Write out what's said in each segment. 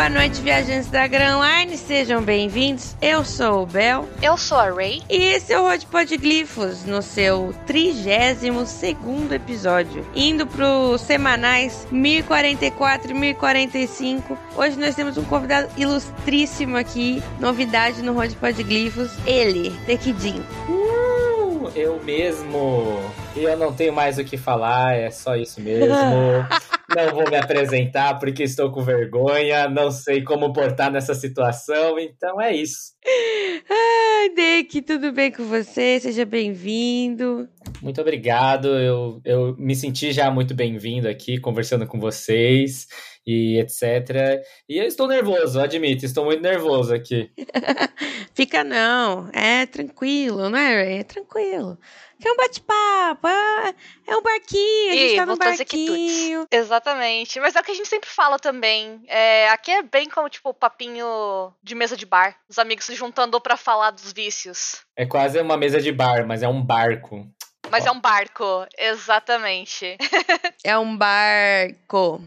Boa noite, viajantes da Grand Line, sejam bem-vindos. Eu sou o Bel. Eu sou a Ray. E esse é o Road Podglifos, no seu 32 episódio. Indo para os semanais 1044 e 1045. Hoje nós temos um convidado ilustríssimo aqui, novidade no Road Podglifos, ele, Tequidin. Uh, eu mesmo. E eu não tenho mais o que falar, é só isso mesmo. não vou me apresentar porque estou com vergonha, não sei como portar nessa situação, então é isso. Ai, Deck, tudo bem com você? Seja bem-vindo. Muito obrigado, eu, eu me senti já muito bem-vindo aqui, conversando com vocês e etc. E eu estou nervoso, admito, estou muito nervoso aqui. Fica não, é tranquilo, não é? É tranquilo é um bate-papo, é, é, um barquinho, a gente e, tá no barquinho. Exatamente. Mas é o que a gente sempre fala também. É, aqui é bem como, tipo, papinho de mesa de bar. Os amigos se juntando para falar dos vícios. É quase uma mesa de bar, mas é um barco. Mas é um barco, exatamente. É um barco.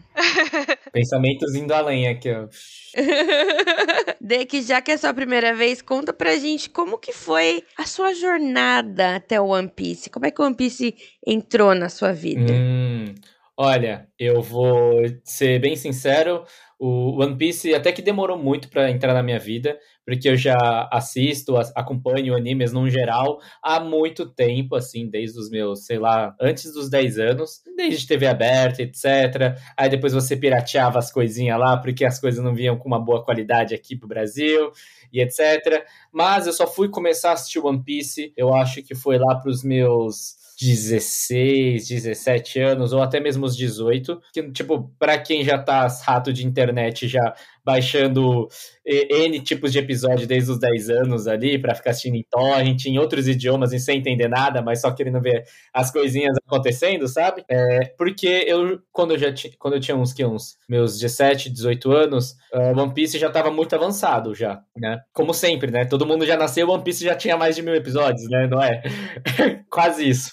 Pensamentos indo além aqui, ó. De que já que é a sua primeira vez, conta pra gente como que foi a sua jornada até o One Piece. Como é que o One Piece entrou na sua vida? Hum, olha, eu vou ser bem sincero, o One Piece até que demorou muito para entrar na minha vida, porque eu já assisto, acompanho animes num geral há muito tempo, assim, desde os meus, sei lá, antes dos 10 anos, desde TV aberta, etc. Aí depois você pirateava as coisinhas lá, porque as coisas não vinham com uma boa qualidade aqui pro Brasil e etc. Mas eu só fui começar a assistir One Piece, eu acho que foi lá pros meus 16, 17 anos, ou até mesmo os 18, que, tipo, para quem já tá rato de internet, já baixando N tipos de episódio desde os 10 anos ali, para ficar assistindo em torrent, em outros idiomas, e sem entender nada, mas só querendo ver as coisinhas acontecendo, sabe? É, porque eu, quando eu já tinha, quando eu tinha uns, que, uns meus 17, 18 anos, uh, One Piece já tava muito avançado já, né? Como sempre, né? Todo mundo já nasceu, One Piece já tinha mais de mil episódios, né? Não é? Quase isso.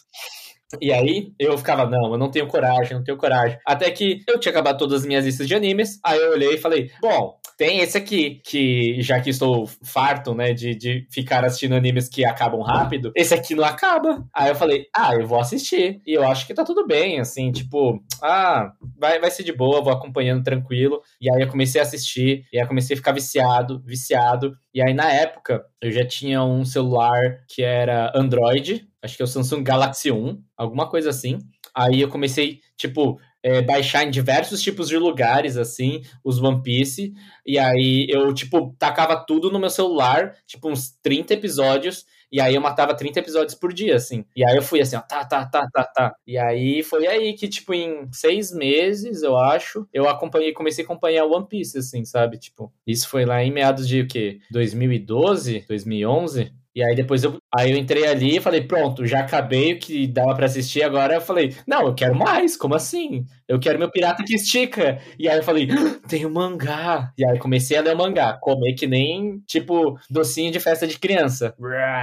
E aí eu ficava, não, eu não tenho coragem, não tenho coragem. Até que eu tinha acabado todas as minhas listas de animes, aí eu olhei e falei, bom, tem esse aqui, que já que estou farto, né, de, de ficar assistindo animes que acabam rápido, esse aqui não acaba. Aí eu falei, ah, eu vou assistir. E eu acho que tá tudo bem, assim, tipo, ah, vai, vai ser de boa, vou acompanhando tranquilo. E aí eu comecei a assistir, e aí eu comecei a ficar viciado, viciado. E aí na época eu já tinha um celular que era Android, acho que é o Samsung Galaxy 1, alguma coisa assim. Aí eu comecei, tipo, é, baixar em diversos tipos de lugares, assim, os One Piece. E aí eu, tipo, tacava tudo no meu celular, tipo, uns 30 episódios. E aí eu matava 30 episódios por dia, assim. E aí eu fui assim, ó, tá, tá, tá, tá, tá. E aí foi aí que, tipo, em seis meses, eu acho, eu acompanhei, comecei a acompanhar One Piece, assim, sabe? Tipo, isso foi lá em meados de o quê? 2012, 2011? E aí depois eu, aí eu entrei ali e falei, pronto, já acabei o que dava para assistir, agora eu falei, não, eu quero mais, como assim? Eu quero meu pirata que estica. E aí eu falei, ah, tem um mangá. E aí comecei a ler o mangá, comer que nem, tipo, docinho de festa de criança.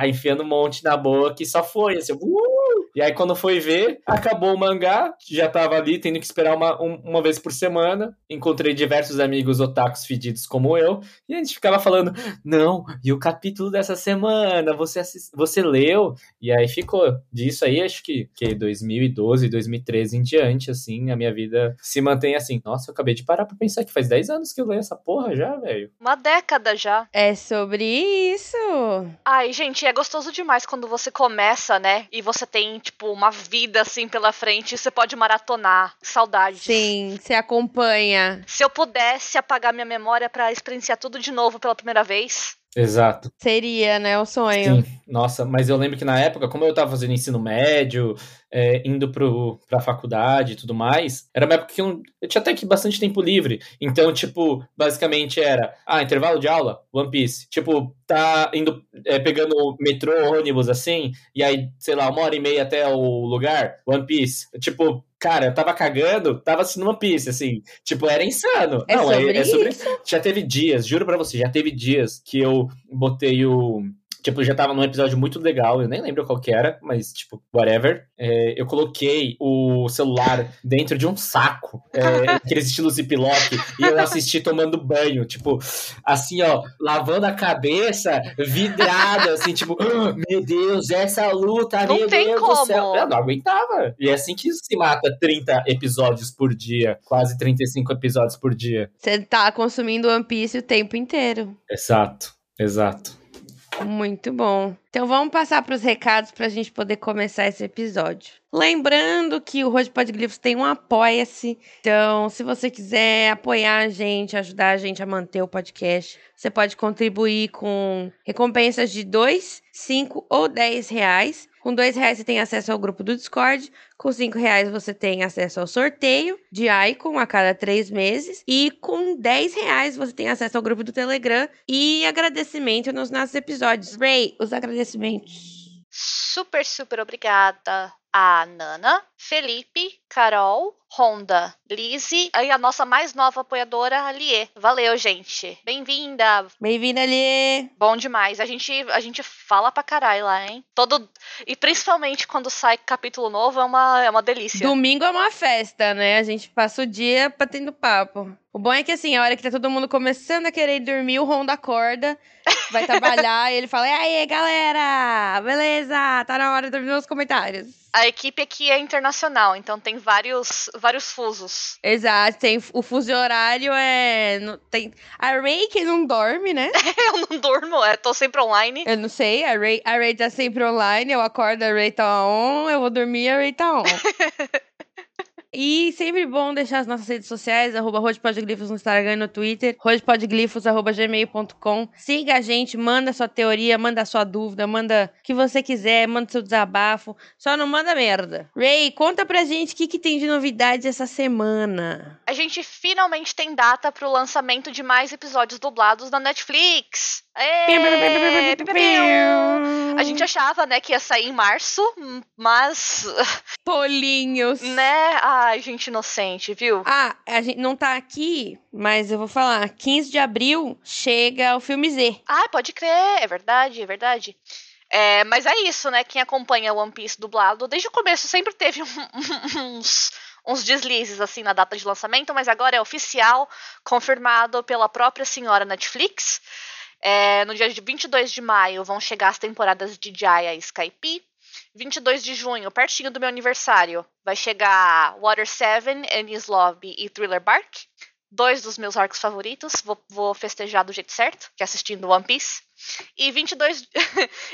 Enfiando um monte na boca e só foi, assim, uh! E aí, quando foi ver, acabou o mangá, já tava ali, tendo que esperar uma, um, uma vez por semana. Encontrei diversos amigos otakus fedidos como eu, e a gente ficava falando: não, e o capítulo dessa semana, você, assist... você leu? E aí ficou. Disso aí, acho que, que 2012, 2013 em diante, assim, a minha vida se mantém assim. Nossa, eu acabei de parar pra pensar que faz 10 anos que eu leio essa porra já, velho. Uma década já. É sobre isso. Ai, gente, é gostoso demais quando você começa, né? E você tem tipo, uma vida assim pela frente, você pode maratonar. Saudades. Sim, você acompanha. Se eu pudesse apagar minha memória para experienciar tudo de novo pela primeira vez, Exato. Seria, né, o sonho. Sim, nossa, mas eu lembro que na época, como eu tava fazendo ensino médio, é, indo pro, pra faculdade e tudo mais, era uma época que eu, eu, tinha até que bastante tempo livre. Então, tipo, basicamente era, ah, intervalo de aula, One Piece. Tipo, tá indo, é, pegando metrô, ônibus, assim, e aí, sei lá, uma hora e meia até o lugar, One Piece. Tipo, Cara, eu tava cagando, tava assistindo One Piece, assim. Tipo, era insano. É Não, é sobre é, é sobre. Já teve dias, juro pra você, já teve dias que eu botei o tipo, já tava num episódio muito legal, eu nem lembro qual que era, mas, tipo, whatever. É, eu coloquei o celular dentro de um saco, é, aqueles estilos ziplock, e eu assisti tomando banho, tipo, assim, ó, lavando a cabeça, vidrada, assim, tipo, "Ah, meu Deus, essa luta, Não meu tem Deus como. do céu. Eu não aguentava. E é assim que se mata 30 episódios por dia, quase 35 episódios por dia. Você tá consumindo One Piece o tempo inteiro. Exato, exato. Muito bom. Então vamos passar para os recados para a gente poder começar esse episódio. Lembrando que o Road Podglifos tem um apoia-se. Então, se você quiser apoiar a gente, ajudar a gente a manter o podcast, você pode contribuir com recompensas de 2, 5 ou 10 reais. Com dois reais você tem acesso ao grupo do Discord. Com cinco reais você tem acesso ao sorteio de Icon a cada três meses. E com 10 reais você tem acesso ao grupo do Telegram e agradecimento nos nossos episódios. Ray, os agradecimentos. Super, super obrigada a Nana, Felipe, Carol, Honda, Lizzie e a nossa mais nova apoiadora, a Lie. Valeu, gente. Bem-vinda. Bem-vinda ali. Bom demais. A gente, a gente fala pra caralho lá, hein? Todo... E principalmente quando sai capítulo novo, é uma, é uma delícia. Domingo é uma festa, né? A gente passa o dia batendo papo. O bom é que, assim, a hora que tá todo mundo começando a querer dormir, o Honda acorda, vai trabalhar e ele fala: E aí, galera? Beleza? Tá na hora de dormir nos comentários. A equipe aqui é internacional, então tem vários, vários fusos. Exato, tem o fuso horário é. Tem, a Ray que não dorme, né? Eu não durmo, é, tô sempre online. Eu não sei, a Ray, a Ray tá sempre online, eu acordo, a Ray tá on, eu vou dormir, a Ray tá on. E sempre bom deixar as nossas redes sociais, arroba rodepodglifos no Instagram e no Twitter, rodepodglifos, arroba gmail.com. Siga a gente, manda sua teoria, manda sua dúvida, manda o que você quiser, manda seu desabafo, só não manda merda. Ray, conta pra gente o que, que tem de novidade essa semana. A gente finalmente tem data pro lançamento de mais episódios dublados na Netflix. Ê, piu, piu, piu. A gente achava, né, que ia sair em março, mas, Polinhos. né, ai, gente inocente, viu? Ah, a gente não tá aqui, mas eu vou falar. 15 de abril chega o filme Z. Ah, pode crer, é verdade, é verdade. É, mas é isso, né? Quem acompanha One Piece dublado, desde o começo sempre teve um- uns, uns deslizes assim na data de lançamento, mas agora é oficial, confirmado pela própria senhora Netflix. É, no dia de 22 de maio vão chegar as temporadas de Jaya e Skype. 22 de junho, pertinho do meu aniversário, vai chegar Water 7, Enies Lobby e Thriller Bark. Dois dos meus arcos favoritos. Vou, vou festejar do jeito certo, que é assistindo One Piece. E 22,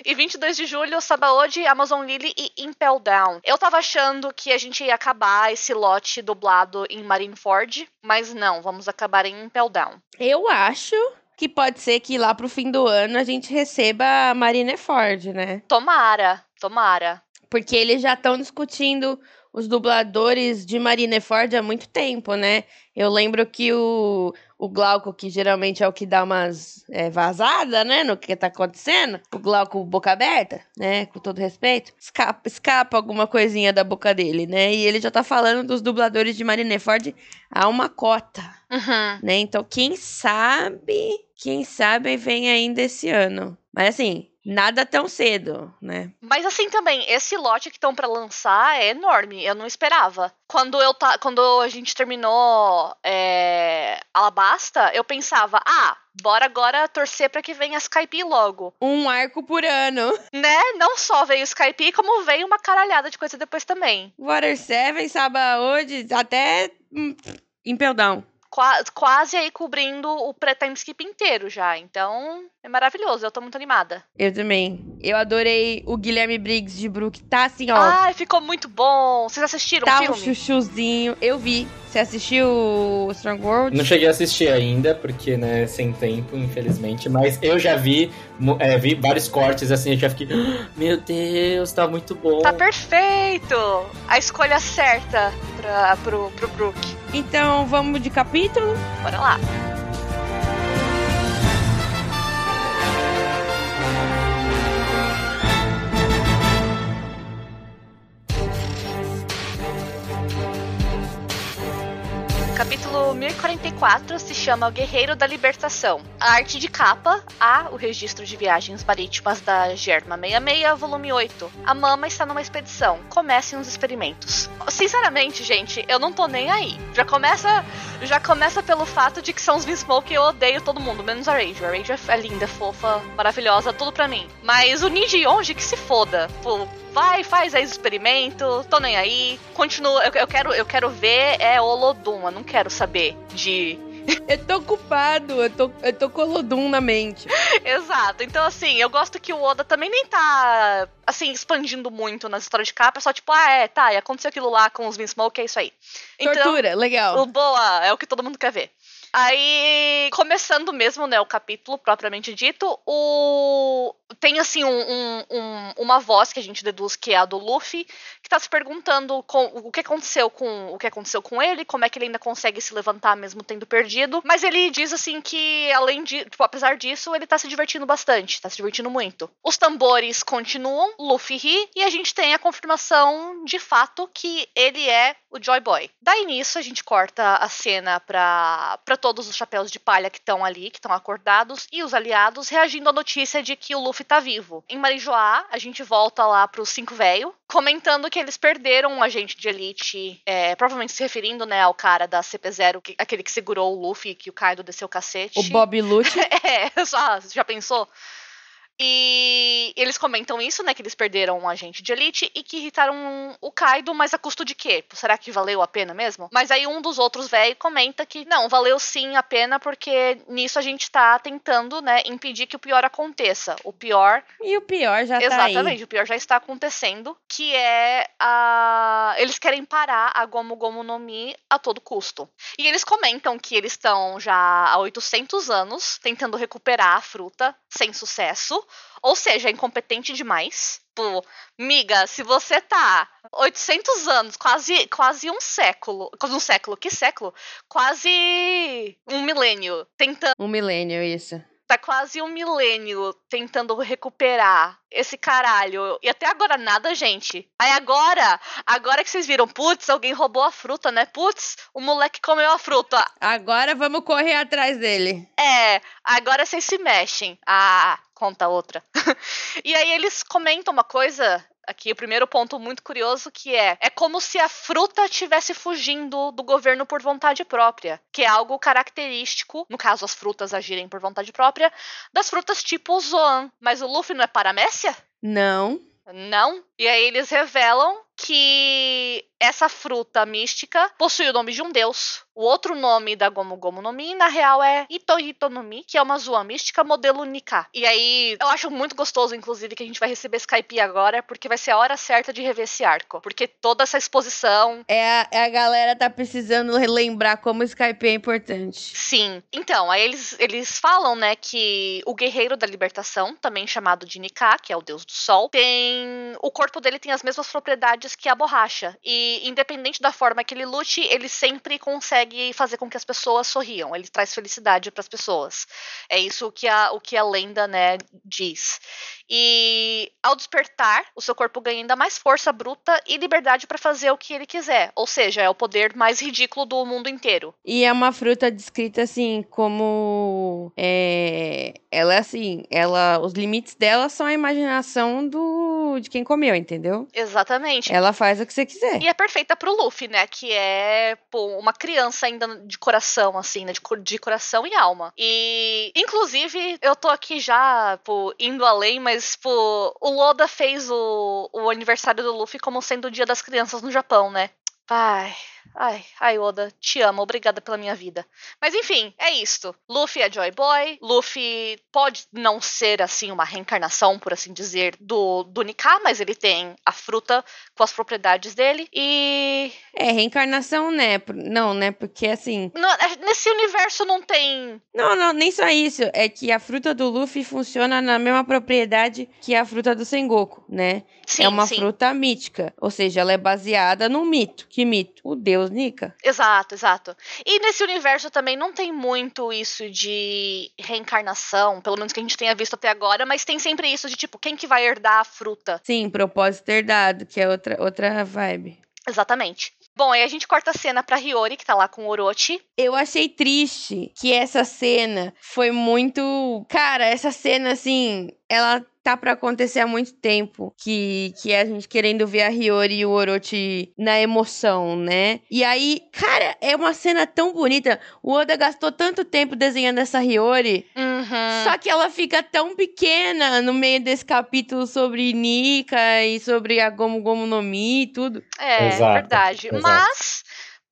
e 22 de julho, Sabaody, Amazon Lily e Impel Down. Eu tava achando que a gente ia acabar esse lote dublado em Marineford, mas não, vamos acabar em Impel Down. Eu acho que pode ser que lá pro fim do ano a gente receba a Marineford, né? Tomara, tomara. Porque eles já estão discutindo os dubladores de Marineford há muito tempo, né? Eu lembro que o, o Glauco, que geralmente é o que dá umas é, vazadas, né? No que tá acontecendo. O Glauco boca aberta, né? Com todo respeito. Escapa, escapa alguma coisinha da boca dele, né? E ele já tá falando dos dubladores de Marineford há uma cota Uhum. né? Então, quem sabe, quem sabe vem ainda esse ano. Mas assim, nada tão cedo, né? Mas assim também, esse lote que estão pra lançar é enorme, eu não esperava. Quando eu ta... quando a gente terminou é... Alabasta, eu pensava, ah, bora agora torcer pra que venha Skype logo. Um arco por ano. Né? Não só veio Skype, como veio uma caralhada de coisa depois também. Water 7, Saba hoje, até hum, Impel Down. Qua- quase aí cobrindo o pré-time skip inteiro já. Então, é maravilhoso, eu tô muito animada. Eu também. Eu adorei o Guilherme Briggs de Brook. Tá assim, ó. Ai, ficou muito bom. Vocês assistiram tá o um filme? chuchuzinho. Eu vi. Você assistiu o Strong World? Não cheguei a assistir ainda, porque, né, sem tempo, infelizmente. Mas eu já vi, é, vi vários cortes, assim, eu já fiquei. "Ah, Meu Deus, tá muito bom. Tá perfeito! A escolha certa pra, pro, pro Brook. Então, vamos de capítulo? Bora lá. Capítulo 1044 se chama O Guerreiro da Libertação. A arte de capa, A, o registro de viagens marítimas da Germa 66, volume 8. A Mama está numa expedição. Comecem os experimentos. Sinceramente, gente, eu não tô nem aí. Já começa, já começa pelo fato de que são os Vinsmoke e eu odeio todo mundo, menos a Rage. A Rage é linda, fofa, maravilhosa, tudo pra mim. Mas o Ninja Yonji que se foda. Pô, vai, faz aí os experimentos, tô nem aí. Continua, eu, eu, quero, eu quero ver é Olodum, eu não quero saber de. eu tô ocupado, eu tô, eu tô com Olodum na mente. Exato, então assim, eu gosto que o Oda também nem tá, assim, expandindo muito nas histórias de capa, é só tipo, ah, é, tá, e aconteceu aquilo lá com os Smoke, é isso aí. Então, Tortura, legal. O boa, é o que todo mundo quer ver. Aí, começando mesmo, né, o capítulo propriamente dito, o... tem assim um, um, um, uma voz que a gente deduz que é a do Luffy, que tá se perguntando com, o que aconteceu com o que aconteceu com ele, como é que ele ainda consegue se levantar mesmo tendo perdido. Mas ele diz assim que, além de, tipo, apesar disso, ele tá se divertindo bastante, tá se divertindo muito. Os tambores continuam, Luffy ri, e a gente tem a confirmação de fato que ele é o Joy Boy. Daí nisso a gente corta a cena pra, pra todos os chapéus de palha que estão ali, que estão acordados, e os aliados reagindo à notícia de que o Luffy tá vivo. Em Marijoá, a gente volta lá pros cinco velho, comentando que eles perderam um agente de elite, é, provavelmente se referindo, né, ao cara da CP0, que, aquele que segurou o Luffy, que o Kaido desceu o cacete. O Bob Lute. é, já, já pensou? E eles comentam isso, né? Que eles perderam um agente de elite e que irritaram o Kaido, mas a custo de quê? Será que valeu a pena mesmo? Mas aí um dos outros velhos comenta que não, valeu sim a pena, porque nisso a gente tá tentando, né, impedir que o pior aconteça. O pior. E o pior já Exatamente, tá. Exatamente, o pior já está acontecendo, que é a. Eles querem parar a Gomu Gomu no Mi a todo custo. E eles comentam que eles estão já há 800 anos tentando recuperar a fruta sem sucesso. Ou seja, é incompetente demais. Tipo, miga, se você tá 800 anos, quase, quase um século, quase um século, que século? Quase um milênio tentando. Um milênio, isso tá quase um milênio tentando recuperar esse caralho. E até agora nada, gente. Aí agora, agora que vocês viram, putz, alguém roubou a fruta, né? Putz, o moleque comeu a fruta. Agora vamos correr atrás dele. É, agora vocês se mexem. Ah, conta outra. e aí eles comentam uma coisa aqui o primeiro ponto muito curioso que é é como se a fruta estivesse fugindo do governo por vontade própria, que é algo característico, no caso as frutas agirem por vontade própria, das frutas tipo Zoan. Mas o Luffy não é paramécia? Não. Não. E aí eles revelam que essa fruta mística possui o nome de um deus. O outro nome da Gomu Gomu no Mi, na real, é Ito no Mi, que é uma zoa mística modelo Nika. E aí, eu acho muito gostoso, inclusive, que a gente vai receber Skype agora, porque vai ser a hora certa de rever esse arco. Porque toda essa exposição... É a, é a galera tá precisando relembrar como o Skype é importante. Sim. Então, aí eles, eles falam, né, que o Guerreiro da Libertação, também chamado de Nika, que é o deus do sol, tem... O corpo dele tem as mesmas propriedades que a borracha. E, independente da forma que ele lute, ele sempre consegue consegue fazer com que as pessoas sorriam, ele traz felicidade para as pessoas. É isso que a, o que a lenda, né, diz. E ao despertar, o seu corpo ganha ainda mais força bruta e liberdade para fazer o que ele quiser. Ou seja, é o poder mais ridículo do mundo inteiro. E é uma fruta descrita assim como é, ela é assim, ela os limites dela são a imaginação do de quem comeu, entendeu? Exatamente. Ela faz o que você quiser. E é perfeita pro Luffy, né, que é pô, uma criança ainda de coração assim, né, de, de coração e alma. E inclusive eu tô aqui já, pô, indo além, mas mas, tipo, o Loda fez o, o aniversário do Luffy como sendo o dia das crianças no Japão, né? Ai, ai, ai, Oda, te amo, obrigada pela minha vida. Mas enfim, é isto. Luffy é Joy Boy. Luffy pode não ser, assim, uma reencarnação, por assim dizer, do, do Nika, mas ele tem a fruta com as propriedades dele. E. É, reencarnação, né? Não, né? Porque assim. Não, é, nesse universo não tem. Não, não, nem só isso. É que a fruta do Luffy funciona na mesma propriedade que a fruta do Sengoku, né? Sim, é uma sim. fruta mítica. Ou seja, ela é baseada num mito. Que mito? O deus Nika. Exato, exato. E nesse universo também não tem muito isso de reencarnação, pelo menos que a gente tenha visto até agora, mas tem sempre isso de tipo, quem que vai herdar a fruta? Sim, propósito herdado, que é outra, outra vibe. Exatamente. Bom, aí a gente corta a cena pra Hiyori, que tá lá com o Orochi. Eu achei triste que essa cena foi muito. Cara, essa cena, assim, ela tá para acontecer há muito tempo, que, que é a gente querendo ver a Hiyori e o Orochi na emoção, né? E aí, cara, é uma cena tão bonita. O Oda gastou tanto tempo desenhando essa Hiyori, Uhum. só que ela fica tão pequena no meio desse capítulo sobre Nika e sobre a Gomu Gomu no Mi e tudo. É, Exato, verdade. exato. Mas,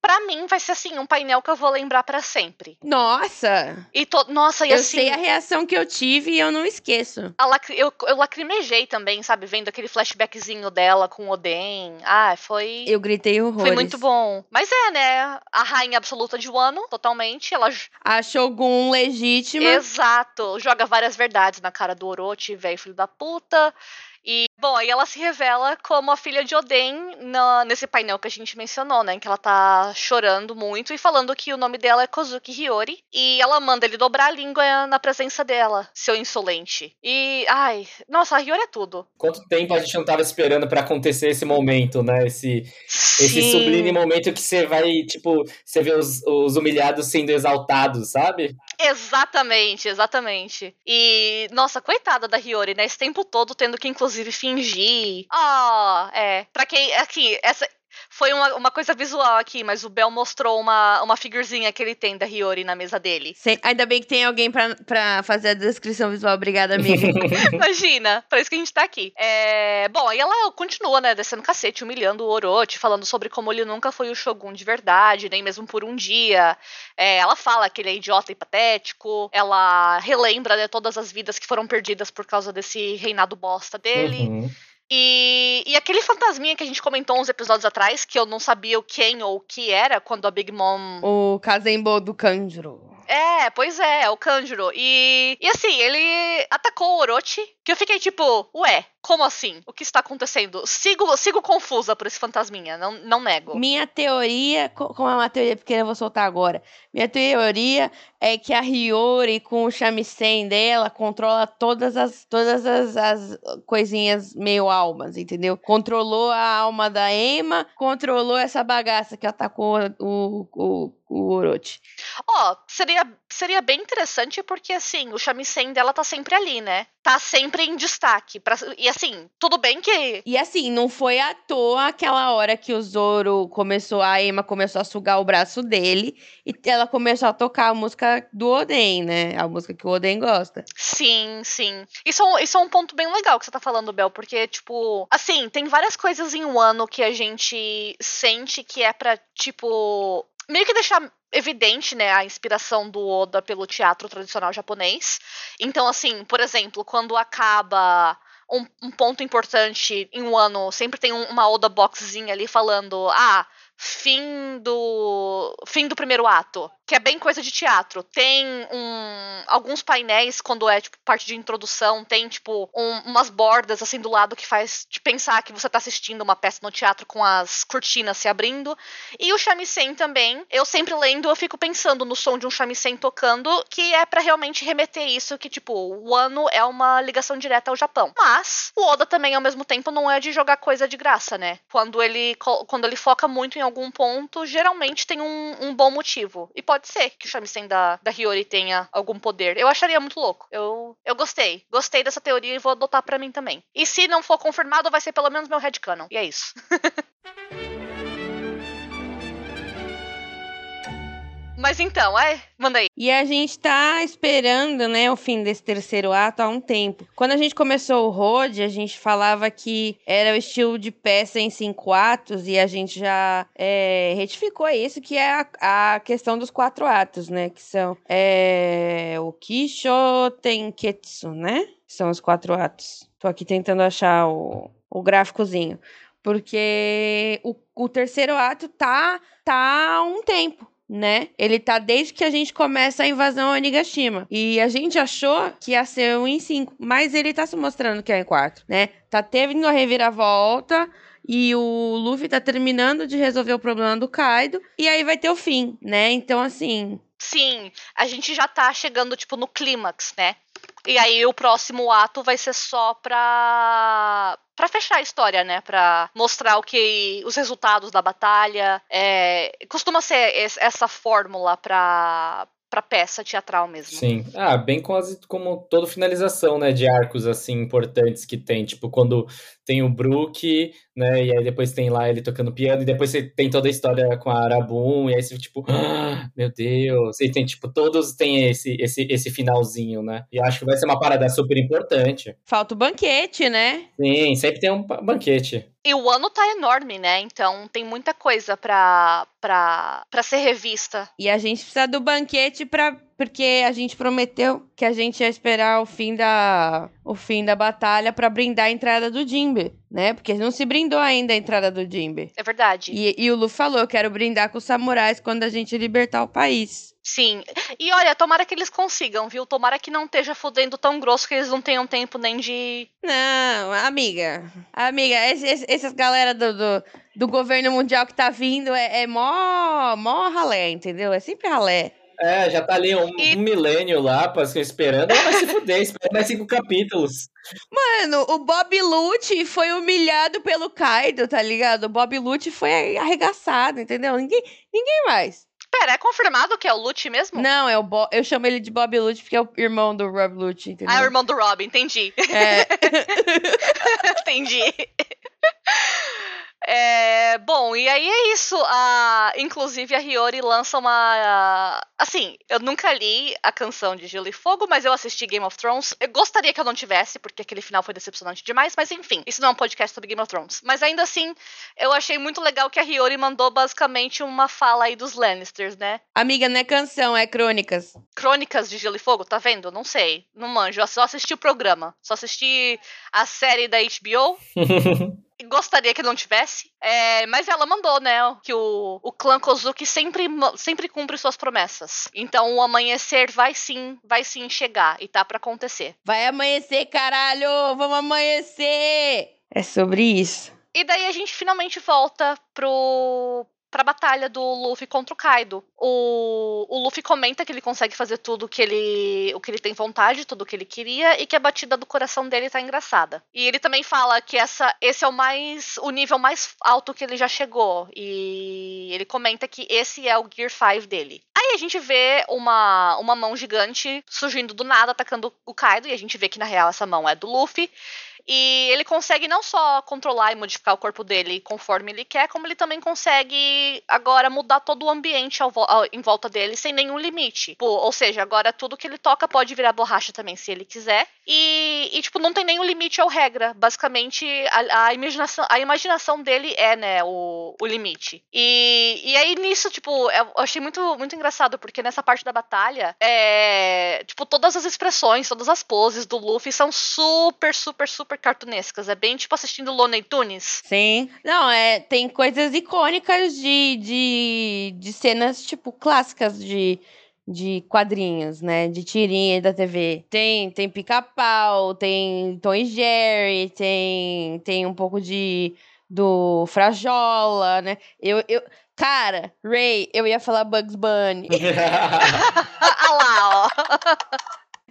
pra mim, vai ser assim, um painel que eu vou lembrar pra sempre. Nossa! E to... Nossa, e eu assim. sei a reação que eu tive e eu não esqueço. lacri- eu, eu lacrimejei também, sabe? Vendo aquele flashbackzinho dela com o Oden. Ah, foi. Eu gritei horrores. Foi muito bom. Mas é, né? A rainha absoluta de Wano, totalmente. Ela. j- A Shogun legítima. Exato. Joga várias verdades na cara do Orochi, velho filho da puta. E, bom, aí ela se revela como a filha de Oden na- nesse painel que a gente mencionou, né? Em que ela tá chorando muito e falando que o nome dela é Kozuki Hiyori. E ela manda ele dobrar a língua na presença dela, seu insolente. E, ai, nossa, a Hiyori é tudo. Quanto tempo a gente não tava esperando pra acontecer esse momento, né? Esse, esse sublime momento que você vai, tipo, você vê os, os humilhados sendo exaltados, sabe? Exatamente, exatamente. E, nossa, coitada da Hiyori, né? Esse tempo todo tendo que, inclusive, fingir. Ah, é. Pra quem. Aqui, essa. Foi uma, uma coisa visual aqui, mas o Bel mostrou uma, uma figurezinha que ele tem da Hiyori na mesa dele. Sem- Ainda bem que tem alguém pra, pra fazer a descrição visual. Obrigada, amiga. Imagina, pra isso que a gente tá aqui. É, bom, aí ela continua, né, descendo cacete, humilhando o Orochi, falando sobre como ele nunca foi o Shogun de verdade, nem mesmo por um dia. É, ela fala que ele é idiota e patético. Ela relembra, né, todas as vidas que foram perdidas por causa desse reinado bosta dele. Uhum. E, e aquele fantasminha que a gente comentou uns episódios atrás, que eu não sabia o quem ou o que era, quando a Big Mom o Kazembo do Kanjuro. é, pois é, é o Kanjuro. E, e assim, ele atacou o Orochi, que eu fiquei tipo, ué, como assim? O que está acontecendo? Sigo, sigo confusa por esse fantasminha, não, não nego. Minha teoria, co- como é uma teoria pequena, eu vou soltar agora. Minha teoria é que a Hiyori, com o shamisen dela, controla todas as todas as, as coisinhas meio almas, entendeu? Controlou a alma da Emma, controlou essa bagaça que atacou o, o, o Orochi. Ó, seria, seria bem interessante porque, assim, o shamisen dela tá sempre ali, né? Tá sempre em destaque. Pra, e assim, tudo bem que E assim, não foi à toa aquela hora que o Zoro começou, a Emma começou a sugar o braço dele e ela começou a tocar a música do Oden, né? A música que o Oden gosta. Sim, sim. Isso, é um- isso é um ponto bem legal que você tá falando, Bel, porque, tipo, assim, tem várias coisas em um ano que a gente sente que é pra, tipo, meio que deixar evidente, né, a inspiração do Oda pelo teatro tradicional japonês. Então, assim, por exemplo, quando acaba. Um, um ponto importante em um ano, sempre tem um- uma Oda boxzinha ali falando: ah, fim do fim do primeiro ato, que é bem coisa de teatro. Tem um, alguns painéis quando é tipo parte de introdução, tem tipo um- umas bordas assim do lado que faz te pensar que você tá assistindo uma peça no teatro com as cortinas se abrindo. E o shamisen também, eu sempre lendo, eu fico pensando no som de um shamisen tocando, que é pra realmente remeter isso que tipo, o ano é uma ligação direta ao Japão. Mas o Oda também ao mesmo tempo não é de jogar coisa de graça, né? Quando ele quando ele foca muito em algum ponto, geralmente tem um, um bom motivo. E pode ser que o shamisen da, da Hiyori tenha algum poder. Eu acharia muito louco. Eu, eu gostei. Gostei dessa teoria e vou adotar pra mim também. E se não for confirmado, vai ser pelo menos meu headcanon. E é isso. Mas então, é, manda aí. E a gente tá esperando, né, o fim desse terceiro ato há um tempo. Quando a gente começou o Road, a gente falava que era o estilo de peça em cinco atos e a gente já é, retificou isso, que é a, a questão dos quatro atos, né, que são é, o Kisho Tenketsu, né? São os quatro atos. Tô aqui tentando achar o, o gráficozinho. Porque o, o terceiro ato tá, tá um tempo né? Ele tá desde que a gente começa a invasão a Onigashima. E a gente achou que ia ser um em 5, mas ele tá se mostrando que é em 4, né? Tá tendo a reviravolta e o Luffy tá terminando de resolver o problema do Kaido e aí vai ter o fim, né? Então assim, Sim, a gente já tá chegando, tipo, no clímax, né? E aí o próximo ato vai ser só pra para fechar a história, né? Para mostrar o que os resultados da batalha. É, costuma ser essa fórmula para para peça teatral mesmo. Sim. Ah, bem quase como toda finalização, né, de arcos assim importantes que tem, tipo quando tem o Brook, né, e aí depois tem lá ele tocando piano e depois você tem toda a história com a Arabum e aí você tipo, ah, meu Deus, e tem tipo todos têm esse esse esse finalzinho, né? E acho que vai ser uma parada super importante. Falta o banquete, né? Sim, sempre tem um banquete. E o ano tá enorme, né? Então tem muita coisa pra, pra, pra ser revista. E a gente precisa do banquete pra, porque a gente prometeu que a gente ia esperar o fim da, o fim da batalha para brindar a entrada do Jimbe, né? Porque não se brindou ainda a entrada do Jimbe. É verdade. E, e o Lu falou: eu quero brindar com os samurais quando a gente libertar o país. Sim. E olha, tomara que eles consigam, viu? Tomara que não esteja fodendo tão grosso que eles não tenham tempo nem de. Não, amiga. Amiga, essas galera do, do, do, governo mundial que tá vindo é, é mó, mó ralé, entendeu? É sempre ralé. É, já tá ali um, e... um milênio lá, esperando. Ela vai se fuder, espera mais cinco capítulos. Mano, o Bob Lute foi humilhado pelo Kaido, tá ligado? O Bob Lute foi arregaçado, entendeu? Ninguém, ninguém mais. Pera, é confirmado que é o Lute mesmo? Não, é o Bo eu chamo ele de Bob Lute porque é o irmão do Rob Lute, entendeu? Ah, é o irmão do Rob, entendi. É. entendi. É, bom, e aí é isso. A, inclusive, a Hiyori lança uma. assim, eu nunca li a canção de Gelo e Fogo, mas eu assisti Game of Thrones. Eu gostaria que eu não tivesse, porque aquele final foi decepcionante demais, mas enfim, isso não é um podcast sobre Game of Thrones. Mas ainda assim, eu achei muito legal que a Hiyori mandou basicamente uma fala aí dos Lannisters, né? Amiga, não é canção, é crônicas. Crônicas de Gelo e Fogo, tá vendo? Não sei. Não manjo. Eu só assisti o programa. Só assisti a série da HBO. gostaria que não tivesse. É, mas ela mandou, né? Que o, o clã Kozuki sempre, sempre cumpre suas promessas. Então o amanhecer vai sim, vai sim chegar. E tá para acontecer. Vai amanhecer, caralho! Vamos amanhecer! É sobre isso. E daí a gente finalmente volta pro, pra batalha do Luffy contra o Kaido. O, o Luffy comenta que ele consegue fazer tudo que ele, o que ele tem vontade, tudo o que ele queria, e que a batida do coração dele tá engraçada. E ele também fala que essa, esse é o mais o nível mais alto que ele já chegou. E ele comenta que esse é o Gear 5 dele. Aí a gente vê uma, uma mão gigante surgindo do nada, atacando o Kaido, e a gente vê que na real essa mão é do Luffy. E ele consegue não só controlar e modificar o corpo dele conforme ele quer, como ele também consegue agora mudar todo o ambiente ao, ao, em volta dele sem nenhum limite. Pô, ou seja, agora tudo que ele toca pode virar borracha também se ele quiser. E, e tipo, não tem nenhum limite ou regra. Basicamente, a, a, imaginação, a imaginação dele é, né, o, o limite. E, e aí nisso, tipo, eu achei muito, muito engraçado, porque nessa parte da batalha, é, tipo, todas as expressões, todas as poses do Luffy são super, super, super super cartunescas. É bem tipo assistindo Looney Tunes. Sim. Não, é, tem coisas icônicas de, de, de cenas, tipo, clássicas de, de quadrinhos, né? De tirinha da TV. Tem, tem pica-pau, tem Tom e Jerry, tem, tem um pouco de do Frajola, né? Eu, eu, cara, Ray, eu ia falar Bugs Bunny. Olha lá, ó.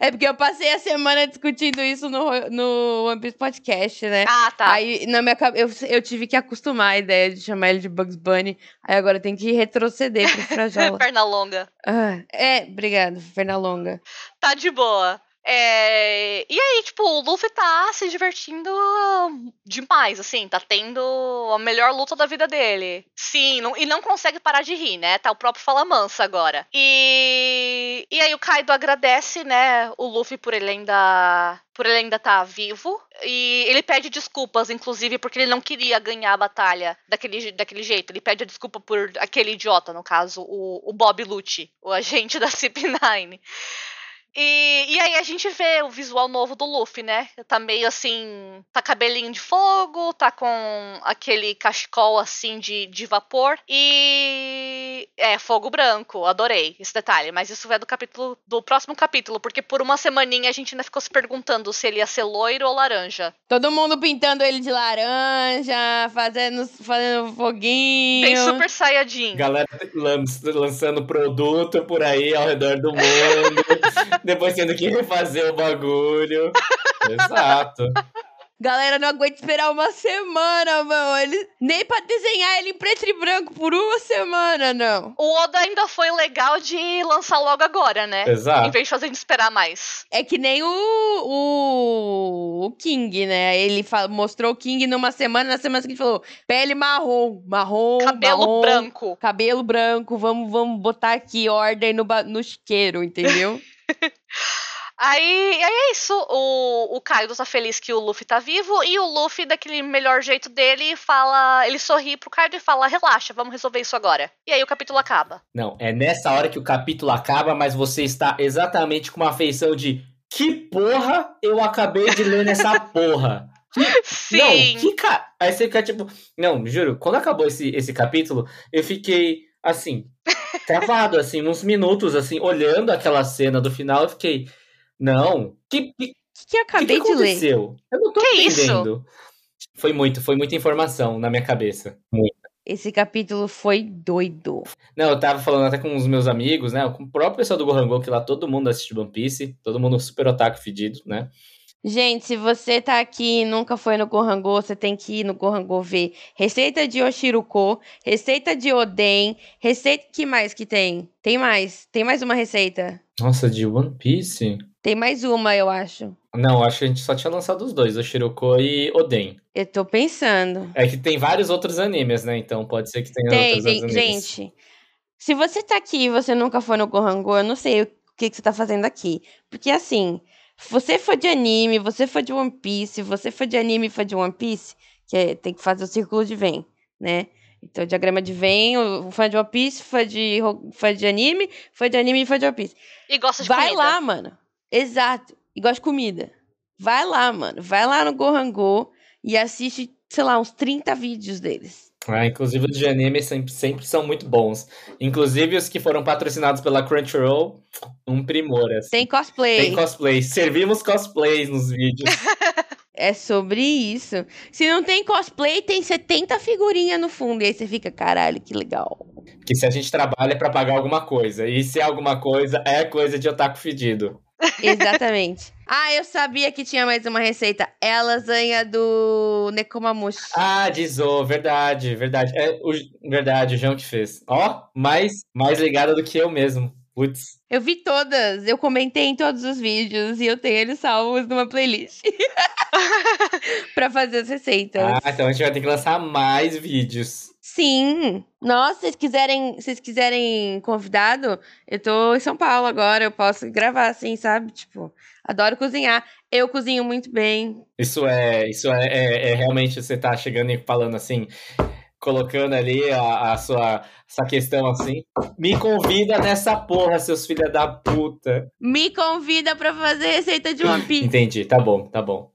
É porque eu passei a semana discutindo isso no, no One Piece Podcast, né? Ah, tá. Aí na minha eu, eu tive que acostumar a ideia de chamar ele de Bugs Bunny. Aí agora tem que retroceder pro Frajola. Perna longa. Ah, é, obrigado, perna longa. Tá de boa. É... E aí, tipo, o Luffy tá se divertindo demais, assim, tá tendo a melhor luta da vida dele. Sim, não... e não consegue parar de rir, né? Tá o próprio Fala Mansa agora. E... e aí o Kaido agradece, né, o Luffy por ele ainda por ele ainda estar tá vivo. E ele pede desculpas, inclusive, porque ele não queria ganhar a batalha daquele, daquele jeito. Ele pede desculpa por aquele idiota, no caso, o, o Bob Lucci, o agente da CP9. E, e aí a gente vê o visual novo do Luffy, né? Tá meio assim. Tá cabelinho de fogo, tá com aquele cachecol assim de, de vapor. E. É, fogo branco. Adorei esse detalhe. Mas isso é do capítulo. do próximo capítulo, porque por uma semaninha a gente ainda ficou se perguntando se ele ia ser loiro ou laranja. Todo mundo pintando ele de laranja, fazendo, fazendo foguinho. Tem super saiyajin. Galera lançando produto por aí ao redor do mundo. Depois tendo que refazer o bagulho. Exato. Galera, não aguenta esperar uma semana, mano. Ele... Nem pra desenhar ele em preto e branco por uma semana, não. O Oda ainda foi legal de lançar logo agora, né? Exato. Em vez de fazer a gente esperar mais. É que nem o, o, o King, né? Ele fa- mostrou o King numa semana, na semana seguinte falou: pele marrom, marrom, Cabelo marrom, branco. Cabelo branco, vamos, vamos botar aqui ordem no, ba- no chiqueiro, entendeu? Aí, aí é isso. O, o Kaido tá feliz que o Luffy tá vivo. E o Luffy, daquele melhor jeito dele, fala. Ele sorri pro Kaido e fala: relaxa, vamos resolver isso agora. E aí o capítulo acaba. Não, é nessa hora que o capítulo acaba, mas você está exatamente com uma feição de que porra eu acabei de ler nessa porra. Sim! Não, que cara. Aí você fica tipo. Não, juro, quando acabou esse, esse capítulo, eu fiquei assim, travado, assim, uns minutos, assim, olhando aquela cena do final, eu fiquei. Não, que, que, que, eu acabei que que de ler? aconteceu? Eu não tô Que isso? entendendo. Foi muito, foi muita informação na minha cabeça. Muito. Esse capítulo foi doido. Não, eu tava falando até com os meus amigos, né? Com o próprio pessoal do Gohango, que lá todo mundo assiste One Piece, todo mundo super otaku fedido, né? Gente, se você tá aqui e nunca foi no Gohango, você tem que ir no Gohango ver receita de Oshiruko, receita de Oden, receita que mais que tem? Tem mais, tem mais uma receita. Nossa, de One Piece? Tem mais uma, eu acho. Não, acho que a gente só tinha lançado os dois, o Shiroko e Oden. Eu tô pensando. É que tem vários outros animes, né? Então pode ser que tenha Tem, outros tem, animes. gente. Se você tá aqui e você nunca foi no Gohango, eu não sei o que, que você tá fazendo aqui. Porque assim, você for de anime, você for de One Piece, você for de anime e for de One Piece, que é- tem que fazer o círculo de Venn, né? Então, diagrama de Venn, o fã de One Piece, fã de, fã de anime, fã de anime e fã de One Piece. E gosta de Vai comida. lá, mano. Exato. E gosta de comida. Vai lá, mano. Vai lá no Gohango e assiste, sei lá, uns 30 vídeos deles. Ah, inclusive os de anime sempre, sempre são muito bons. Inclusive os que foram patrocinados pela Crunchyroll, um primor. Assim. Tem cosplay. Tem cosplay. Servimos cosplays nos vídeos. É sobre isso. Se não tem cosplay, tem 70 figurinhas no fundo. E aí você fica, caralho, que legal. que se a gente trabalha é pra pagar alguma coisa. E se é alguma coisa, é coisa de otaku fedido. Exatamente. ah, eu sabia que tinha mais uma receita. É a lasanha do Nekomamushi. Ah, Dizô, verdade, verdade. É, o, verdade, o João que fez. Ó, mais, mais ligada do que eu mesmo. Putz. Eu vi todas. Eu comentei em todos os vídeos. E eu tenho eles salvos numa playlist. pra fazer as receitas. Ah, então a gente vai ter que lançar mais vídeos. Sim. Nossa, se vocês quiserem, se vocês quiserem convidado, eu tô em São Paulo agora, eu posso gravar assim, sabe? Tipo, adoro cozinhar. Eu cozinho muito bem. Isso é, isso é, é, é realmente você tá chegando e falando assim, colocando ali a, a sua essa questão assim. Me convida nessa porra, seus filha da puta. Me convida pra fazer receita de One Piece. Entendi, tá bom, tá bom.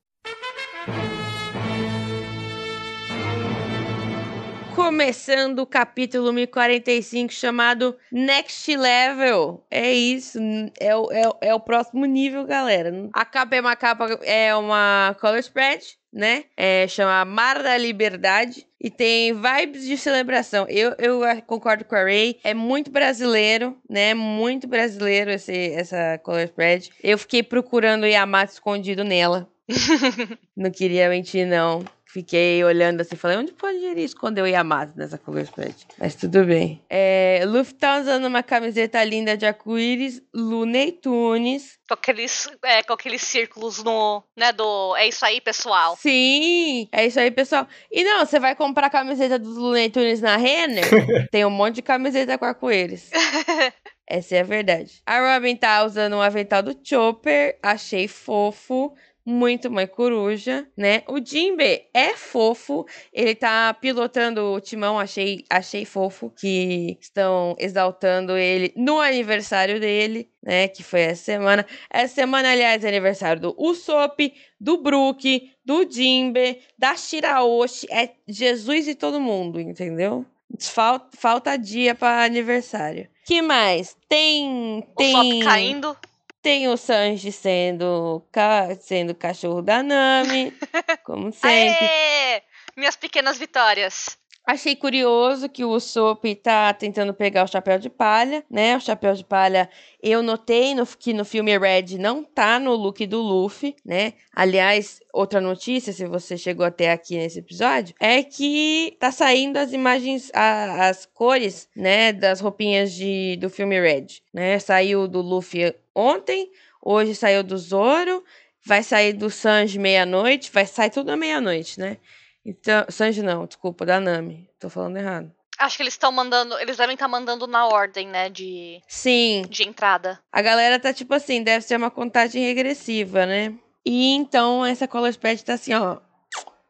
Começando o capítulo 1045 chamado Next Level. É isso, é o, é, é o próximo nível, galera. A capa é uma capa, é uma color spread, né? É, chama Mar da Liberdade. E tem vibes de celebração. Eu, eu concordo com a Ray. É muito brasileiro, né? Muito brasileiro esse, essa color spread. Eu fiquei procurando o Yamato escondido nela. Não queria mentir, não. Fiquei olhando assim, falei, onde poderia esconder o Yamato nessa color spread? Mas tudo bem. É, Luffy tá usando uma camiseta linda de arco-íris, Looney Tunes. Com aqueles, é, com aqueles círculos no, né, do... É isso aí, pessoal. Sim, é isso aí, pessoal. E não, você vai comprar a camiseta dos Looney Tunes na Renner? Tem um monte de camiseta com arco-íris. Essa é a verdade. A Robin tá usando um avental do Chopper, achei fofo. Muito mãe coruja, né? O Jimbe é fofo, ele tá pilotando o timão, achei, achei fofo que estão exaltando ele no aniversário dele, né? Que foi essa semana. Essa semana, aliás, é aniversário do Usopp, do Brook, do Jimbe, da Shiraoshi, é Jesus e todo mundo, entendeu? Falta, falta dia para aniversário. Que mais? Tem. O tem... Sop caindo. Tem o Sanji sendo, ca... sendo cachorro da Nami, como sempre. Aê! Minhas pequenas vitórias. Achei curioso que o Usopp tá tentando pegar o chapéu de palha, né? O chapéu de palha, eu notei no, que no filme Red não tá no look do Luffy, né? Aliás, outra notícia, se você chegou até aqui nesse episódio, é que tá saindo as imagens, a, as cores, né, das roupinhas de, do filme Red, né? Saiu do Luffy ontem, hoje saiu do Zoro, vai sair do Sanji meia-noite, vai sair tudo à meia-noite, né? Então, Sanji não, desculpa, da Nami. Tô falando errado. Acho que eles estão mandando. Eles devem estar tá mandando na ordem, né? De. Sim. De entrada. A galera tá tipo assim, deve ser uma contagem regressiva, né? E então essa Color Spread tá assim, ó.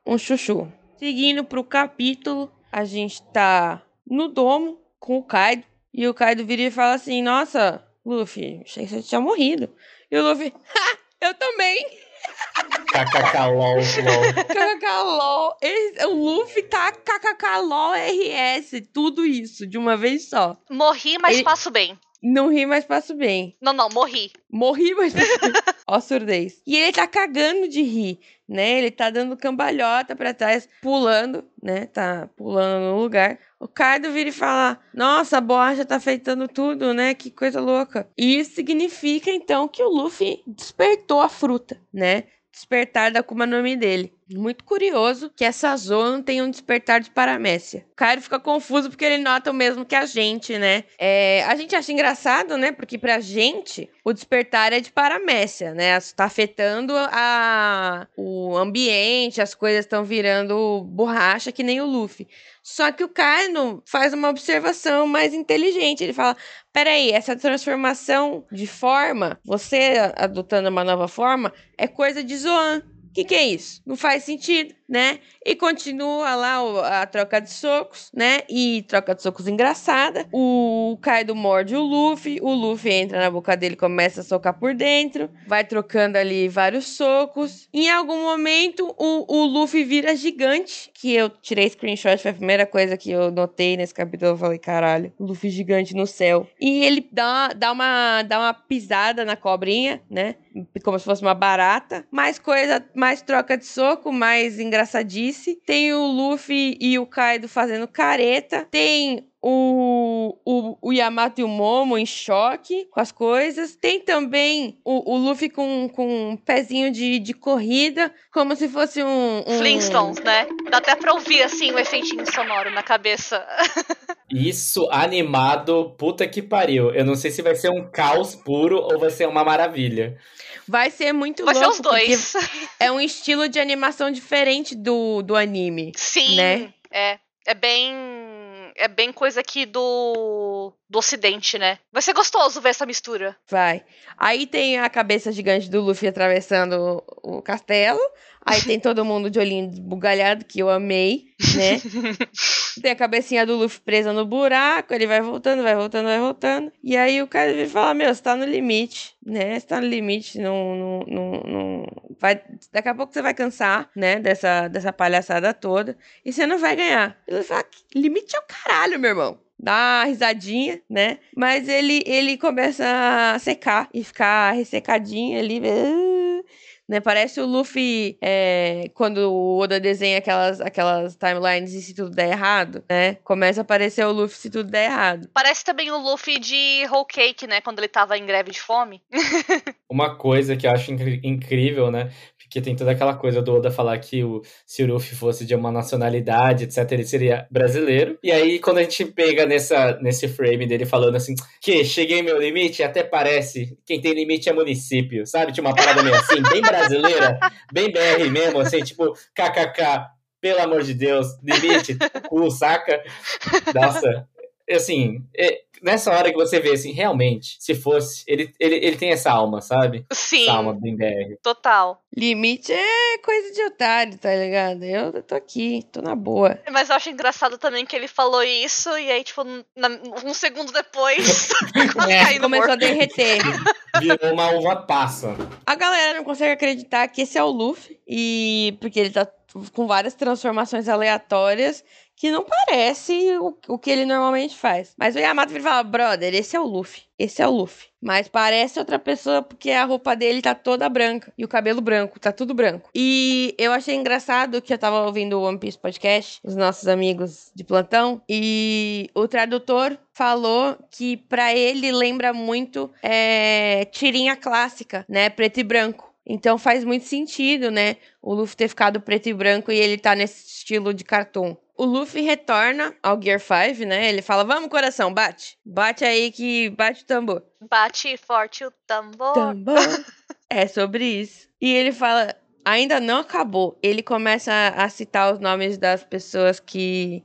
Um chuchu. Seguindo pro capítulo, a gente tá no domo com o Kaido. E o Kaido vira e fala assim: Nossa, Luffy, achei que você tinha morrido. E o Luffy, ha, eu também. KKKLOL. KKKLOL. O Luffy tá KKKLOL RS. Tudo isso de uma vez só. Morri, mas Ele... passo bem. Não ri, mas passo bem. Não, não, morri. Morri, mas passo bem. Ó, surdez. E ele tá cagando de rir, né? Ele tá dando cambalhota pra trás, pulando, né? Tá pulando no lugar. O Kaido vira e fala: Nossa, a borracha tá afetando tudo, né? Que coisa louca. E isso significa, então, que o Luffy despertou a fruta, né? despertar da Akuma no Mi dele. Muito curioso que essa Zoan tem um despertar de paramécia. O Cairo fica confuso porque ele nota o mesmo que a gente, né? É, a gente acha engraçado, né? Porque pra gente, o despertar é de paramécia, né? Tá afetando a, o ambiente, as coisas estão virando borracha que nem o Luffy. Só que o Kaino faz uma observação mais inteligente. Ele fala: peraí, essa transformação de forma, você adotando uma nova forma, é coisa de Zoan que, que é isso? Não faz sentido, né? E continua lá a troca de socos, né? E troca de socos engraçada. O Kaido morde o Luffy, o Luffy entra na boca dele começa a socar por dentro, vai trocando ali vários socos. Em algum momento, o, o Luffy vira gigante, que eu tirei screenshot, foi a primeira coisa que eu notei nesse capítulo. Eu falei, caralho, Luffy gigante no céu. E ele dá, dá, uma, dá uma pisada na cobrinha, né? Como se fosse uma barata. Mais coisa, mais troca de soco, mais engraçadice. Tem o Luffy e o Kaido fazendo careta. Tem o, o, o Yamato e o Momo em choque com as coisas. Tem também o, o Luffy com, com um pezinho de, de corrida, como se fosse um, um. Flintstones, né? Dá até pra ouvir assim o efeitinho sonoro na cabeça. Isso animado, puta que pariu. Eu não sei se vai ser um caos puro ou vai ser uma maravilha. Vai ser muito vai louco. Vai ser os dois. É um estilo de animação diferente do, do anime. Sim. Né? É. É bem é bem coisa aqui do, do ocidente, né? Vai ser gostoso ver essa mistura. Vai. Aí tem a cabeça gigante do Luffy atravessando o, o castelo. Aí tem todo mundo de olhinho bugalhado, que eu amei, né? tem a cabecinha do Luffy presa no buraco, ele vai voltando, vai voltando, vai voltando. E aí o cara vem falar, meu, você tá no limite, né? Você tá no limite, não, não, não, não... Vai... Daqui a pouco você vai cansar, né? Dessa, dessa palhaçada toda. E você não vai ganhar. Ele fala, limite é o caralho, meu irmão dá uma risadinha, né? Mas ele, ele começa a secar e ficar ressecadinho ali. Né? Parece o Luffy é, quando o Oda desenha aquelas, aquelas timelines e se tudo der errado, né? Começa a aparecer o Luffy se tudo der errado. Parece também o Luffy de Whole Cake, né? Quando ele tava em greve de fome. Uma coisa que eu acho incrível, né? Porque tem toda aquela coisa do Oda falar que o, se o Luffy fosse de uma nacionalidade, etc., ele seria brasileiro. E aí, quando a gente pega nessa, nesse frame dele falando assim, que cheguei meu limite, até parece, quem tem limite é município, sabe? Tinha uma parada meio assim, bem brasileira, bem BR mesmo, assim, tipo, kkk, pelo amor de Deus, limite, cu, saca? Nossa, assim, é, nessa hora que você vê, assim, realmente, se fosse, ele, ele, ele tem essa alma, sabe? Sim. Essa alma bem BR. Total. Limite é coisa de otário, tá ligado? Eu tô aqui, tô na boa. Mas eu acho engraçado também que ele falou isso e aí, tipo, na, um segundo depois, é, começou a derreter. Virou uma uva passa. A galera não consegue acreditar que esse é o Luffy e porque ele tá com várias transformações aleatórias que não parece o, o que ele normalmente faz. Mas o Yamato vira e fala, brother, esse é o Luffy. Esse é o Luffy. Mas parece outra pessoa porque a roupa dele tá toda branca. E o cabelo branco, tá tudo branco. E eu achei engraçado que eu tava ouvindo o One Piece Podcast, os nossos amigos de plantão, e o tradutor falou que para ele lembra muito é, tirinha clássica, né? Preto e branco. Então faz muito sentido, né? O Luffy ter ficado preto e branco e ele tá nesse estilo de cartoon o Luffy retorna ao Gear 5, né? Ele fala: Vamos, coração, bate. Bate aí que bate o tambor. Bate forte o tambor. Tambor. é sobre isso. E ele fala: Ainda não acabou. Ele começa a citar os nomes das pessoas que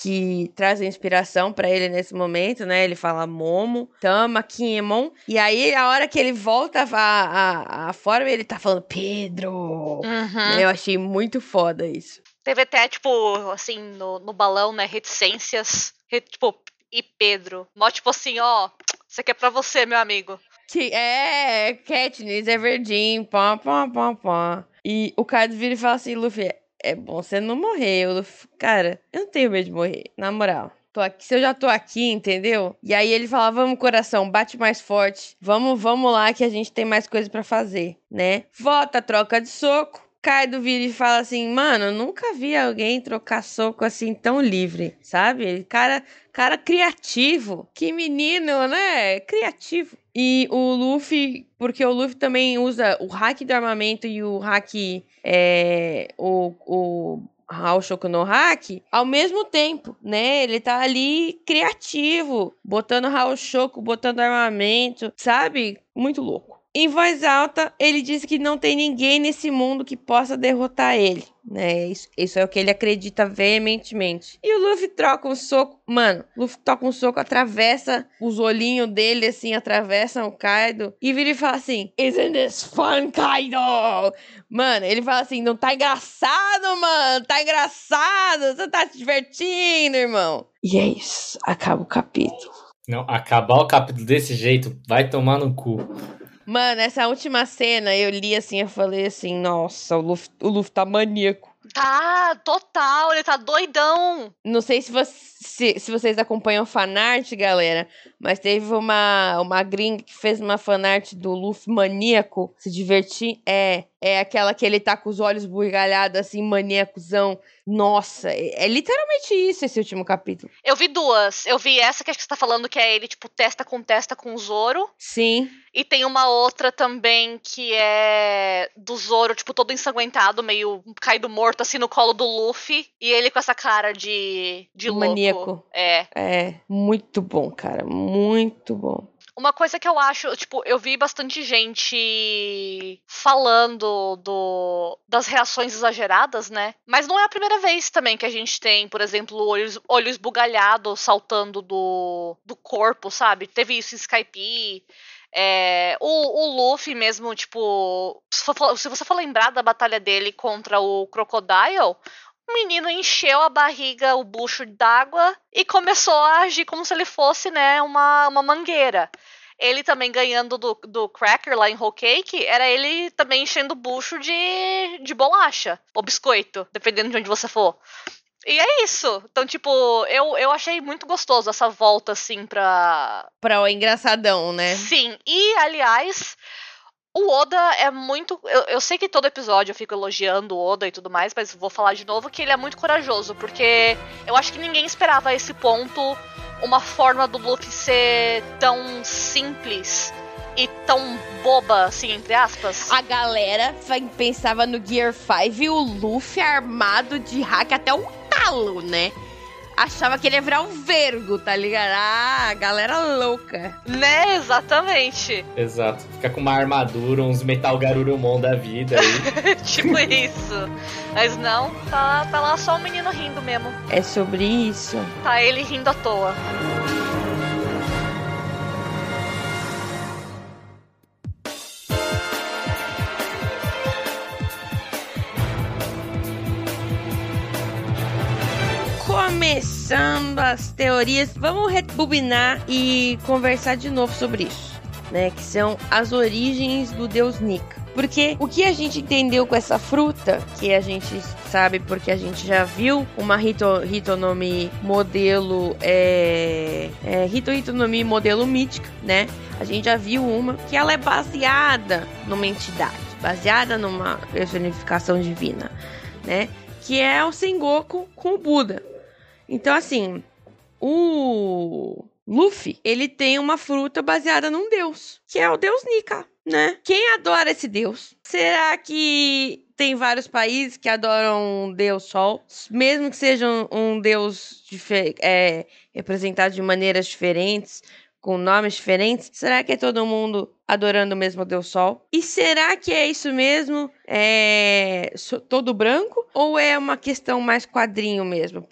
que trazem inspiração para ele nesse momento, né? Ele fala Momo, Tama, Kinemon. E aí, a hora que ele volta a, a, a forma, ele tá falando Pedro. Uhum. Eu achei muito foda isso. Teve até, tipo, assim, no, no balão, né, reticências, tipo, e Pedro. Mó tipo assim, ó, isso aqui é pra você, meu amigo. Que é, Katniss é verdinho, pá, pá, pá, pá. E o Kaido vira e fala assim, Luffy, é bom você não morrer. O Luffy, cara, eu não tenho medo de morrer, na moral. Tô aqui, se eu já tô aqui, entendeu? E aí ele fala: "Vamos, coração, bate mais forte. Vamos, vamos lá que a gente tem mais coisa para fazer", né? Volta, troca de soco. Kaido vira e fala assim, mano, nunca vi alguém trocar soco assim tão livre, sabe? Cara, cara criativo. Que menino, né? Criativo. E o Luffy, porque o Luffy também usa o hack do armamento e o hack, é, o, o Haoshoku no hack ao mesmo tempo, né? Ele tá ali criativo, botando Haoshoku, botando armamento, sabe? Muito louco. Em voz alta, ele disse que não tem ninguém nesse mundo que possa derrotar ele, né? Isso, isso, é o que ele acredita veementemente. E o Luffy troca um soco, mano, Luffy toca um soco, atravessa os olhinhos dele, assim, atravessa o Kaido e vira e fala assim: Isn't this fun, Kaido? Mano, ele fala assim: não tá engraçado, mano, tá engraçado, você tá se divertindo, irmão. E é isso, acaba o capítulo. Não, acabar o capítulo desse jeito vai tomar no cu. Mano, essa última cena eu li assim, eu falei assim, nossa, o Luffy, o Luffy tá maníaco. Tá, total, ele tá doidão. Não sei se, você, se, se vocês acompanham fanart, galera, mas teve uma, uma gringa que fez uma fanart do Luffy maníaco, se divertir. É, é aquela que ele tá com os olhos burgalhados, assim, maníacozão. Nossa, é, é, literalmente isso esse último capítulo. Eu vi duas. Eu vi essa que acho que você tá falando, que é ele, tipo, testa com testa com o Zoro. Sim. E tem uma outra também que é do Zoro, tipo, todo ensanguentado, meio caído morto, assim, no colo do Luffy. E ele com essa cara de, de Maníaco. É. É, muito bom, cara. Muito bom. Uma coisa que eu acho, tipo, eu vi bastante gente falando do, das reações exageradas, né? Mas não é a primeira vez também que a gente tem, por exemplo, olhos, olho esbugalhado saltando do, do corpo, sabe? Teve isso em Skype. É, o, o Luffy mesmo, tipo, se, for, se você for lembrar da batalha dele contra o Crocodile, o menino encheu a barriga, o bucho d'água e começou a agir como se ele fosse, né, uma, uma mangueira. Ele também ganhando do, do Cracker lá em Whole Cake, era ele também enchendo o bucho de, de bolacha, ou biscoito, dependendo de onde você for. E é isso. Então, tipo, eu, eu achei muito gostoso essa volta, assim, pra. Pra o engraçadão, né? Sim. E, aliás, o Oda é muito. Eu, eu, sei que todo episódio eu fico elogiando o Oda e tudo mais, mas vou falar de novo que ele é muito corajoso, porque eu acho que ninguém esperava a esse ponto uma forma do Luffy ser tão simples e tão boba, assim, entre aspas. A galera pensava no Gear 5 e o Luffy armado de hack até o talo, né? Achava que ele ia virar um vergo, tá ligado? Ah, galera louca. Né, exatamente. Exato. Fica com uma armadura, uns metal garurumon da vida aí. tipo isso. Mas não, tá, tá lá só o menino rindo mesmo. É sobre isso. Tá ele rindo à toa. Começando as teorias. Vamos rebobinar e conversar de novo sobre isso, né? Que são as origens do deus Nika. Porque o que a gente entendeu com essa fruta, que a gente sabe porque a gente já viu uma Hito, Hitonomi modelo. É, é, modelo mítica, né? A gente já viu uma que ela é baseada numa entidade, baseada numa personificação divina, né? Que é o Sengoku com o Buda. Então, assim, o Luffy, ele tem uma fruta baseada num deus, que é o deus Nika, né? Quem adora esse deus? Será que tem vários países que adoram um deus sol, mesmo que seja um, um deus é, representado de maneiras diferentes, com nomes diferentes? Será que é todo mundo adorando o mesmo Deus Sol? E será que é isso mesmo? É todo branco? Ou é uma questão mais quadrinho mesmo,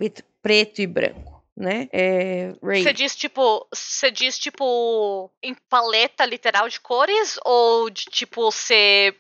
preto e branco? né? É, você diz tipo, você diz tipo em paleta literal de cores ou de tipo ser